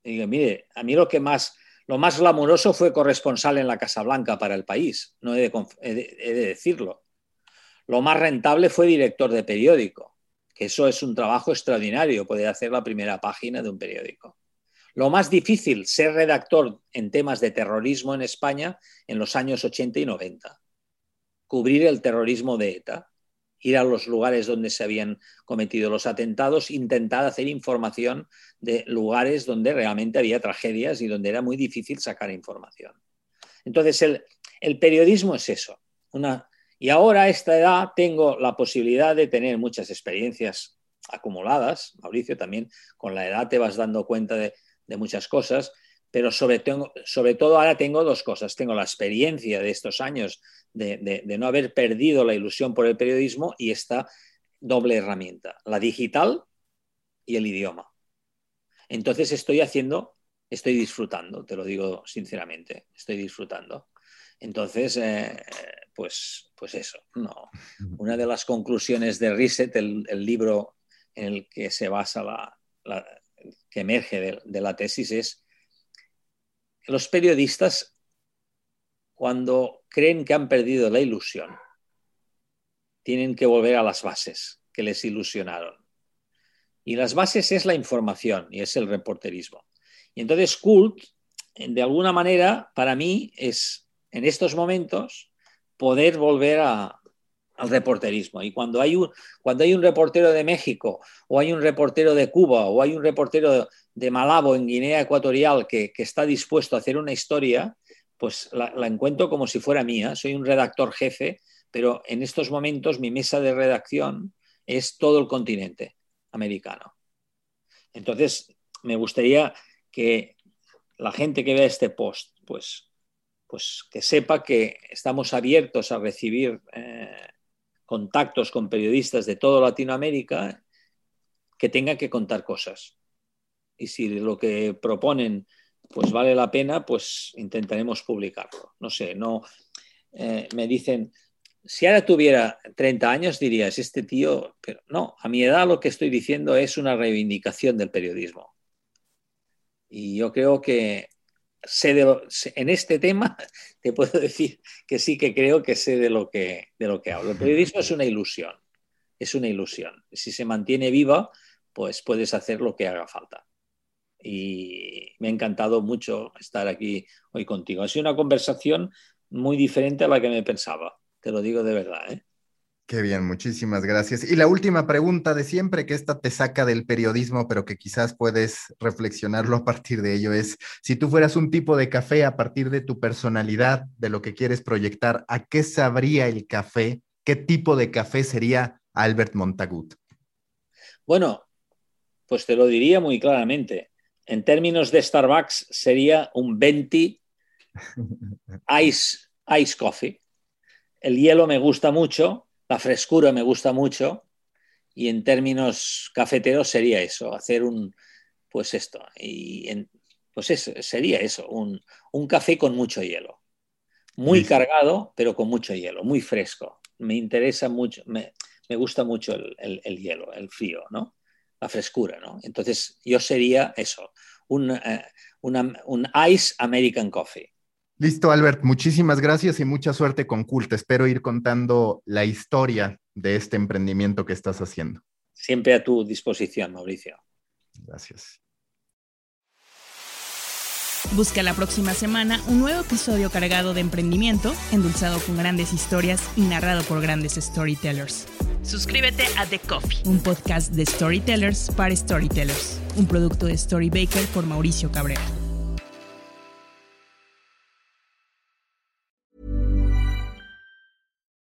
[SPEAKER 1] Y digo, mire, a mí lo que más, lo más glamuroso fue corresponsal en la Casa Blanca para el país, no he de, decirlo. Lo más rentable fue director de periódico, que eso es un trabajo extraordinario, poder hacer la primera página de un periódico. Lo más difícil, ser redactor en temas de terrorismo en España en los años 80 y 90. Cubrir el terrorismo de ETA, ir a los lugares donde se habían cometido los atentados, intentar hacer información de lugares donde realmente había tragedias y donde era muy difícil sacar información. Entonces, el, periodismo es eso. Y ahora a esta edad tengo la posibilidad de tener muchas experiencias acumuladas. Mauricio, también con la edad te vas dando cuenta de de muchas cosas, pero sobre, todo ahora tengo dos cosas. Tengo la experiencia de estos años de, no haber perdido la ilusión por el periodismo y esta doble herramienta, la digital y el idioma. Entonces estoy haciendo, estoy disfrutando, te lo digo sinceramente, estoy disfrutando. Entonces, eh, pues, pues eso, no. Una de las conclusiones de Reset, el, libro en el que se basa la que emerge de, la tesis es que los periodistas, cuando creen que han perdido la ilusión, tienen que volver a las bases que les ilusionaron. Y las bases es la información y es el reporterismo. Y entonces Cult, de alguna manera, para mí es, en estos momentos, poder volver a, al reporterismo. Y cuando hay, un, cuando hay un reportero de México, o hay un reportero de Cuba, o hay un reportero de Malabo en Guinea Ecuatorial que, está dispuesto a hacer una historia, pues la, encuentro como si fuera mía. Soy un redactor jefe, pero en estos momentos mi mesa de redacción es todo el continente americano. Entonces, me gustaría que la gente que vea este post, pues, pues que sepa que estamos abiertos a recibir eh, contactos con periodistas de toda Latinoamérica que tengan que contar cosas. Y si lo que proponen pues vale la pena, pues intentaremos publicarlo. No sé, no eh, me dicen, si ahora tuviera 30 años dirías, este tío, pero no, a mi edad lo que estoy diciendo es una reivindicación del periodismo. Y yo creo que sé de en este tema <laughs> te puedo decir que sí que creo que sé de lo que, de lo que hablo. El periodismo es una ilusión, es una ilusión. Si se mantiene viva, pues puedes hacer lo que haga falta. Y me ha encantado mucho estar aquí hoy contigo. Ha sido una conversación muy diferente a la que me pensaba, te lo digo de verdad. ¿eh?
[SPEAKER 2] Qué bien, muchísimas gracias. Y la última pregunta de siempre, que esta te saca del periodismo, pero que quizás puedes reflexionarlo a partir de ello, es si tú fueras un tipo de café a partir de tu personalidad, de lo que quieres proyectar, ¿a qué sabría el café? ¿Qué tipo de café sería Albert Montagut?
[SPEAKER 1] Bueno, pues te lo diría muy claramente. En términos de Starbucks sería un 20 <laughs> ice, ice coffee. El hielo me gusta mucho, la frescura me gusta mucho y en términos cafeteros sería eso, hacer un, pues esto, y pues eso, sería eso, un, café con mucho hielo, muy cargado, pero con mucho hielo, muy fresco. Me interesa mucho, me, gusta mucho el, hielo, el frío, ¿no? La frescura, ¿no? Entonces yo sería eso, un, eh, un Ice American Coffee.
[SPEAKER 2] Listo, Albert. Muchísimas gracias y mucha suerte con Cult. Espero ir contando la historia de este emprendimiento que estás haciendo.
[SPEAKER 1] Siempre a tu disposición, Mauricio.
[SPEAKER 2] Gracias.
[SPEAKER 3] Busca la próxima semana un nuevo episodio cargado de emprendimiento, endulzado con grandes historias y narrado por grandes storytellers. Suscríbete a The Coffee, un podcast de storytellers para storytellers, un producto de Storybaker por Mauricio Cabrera.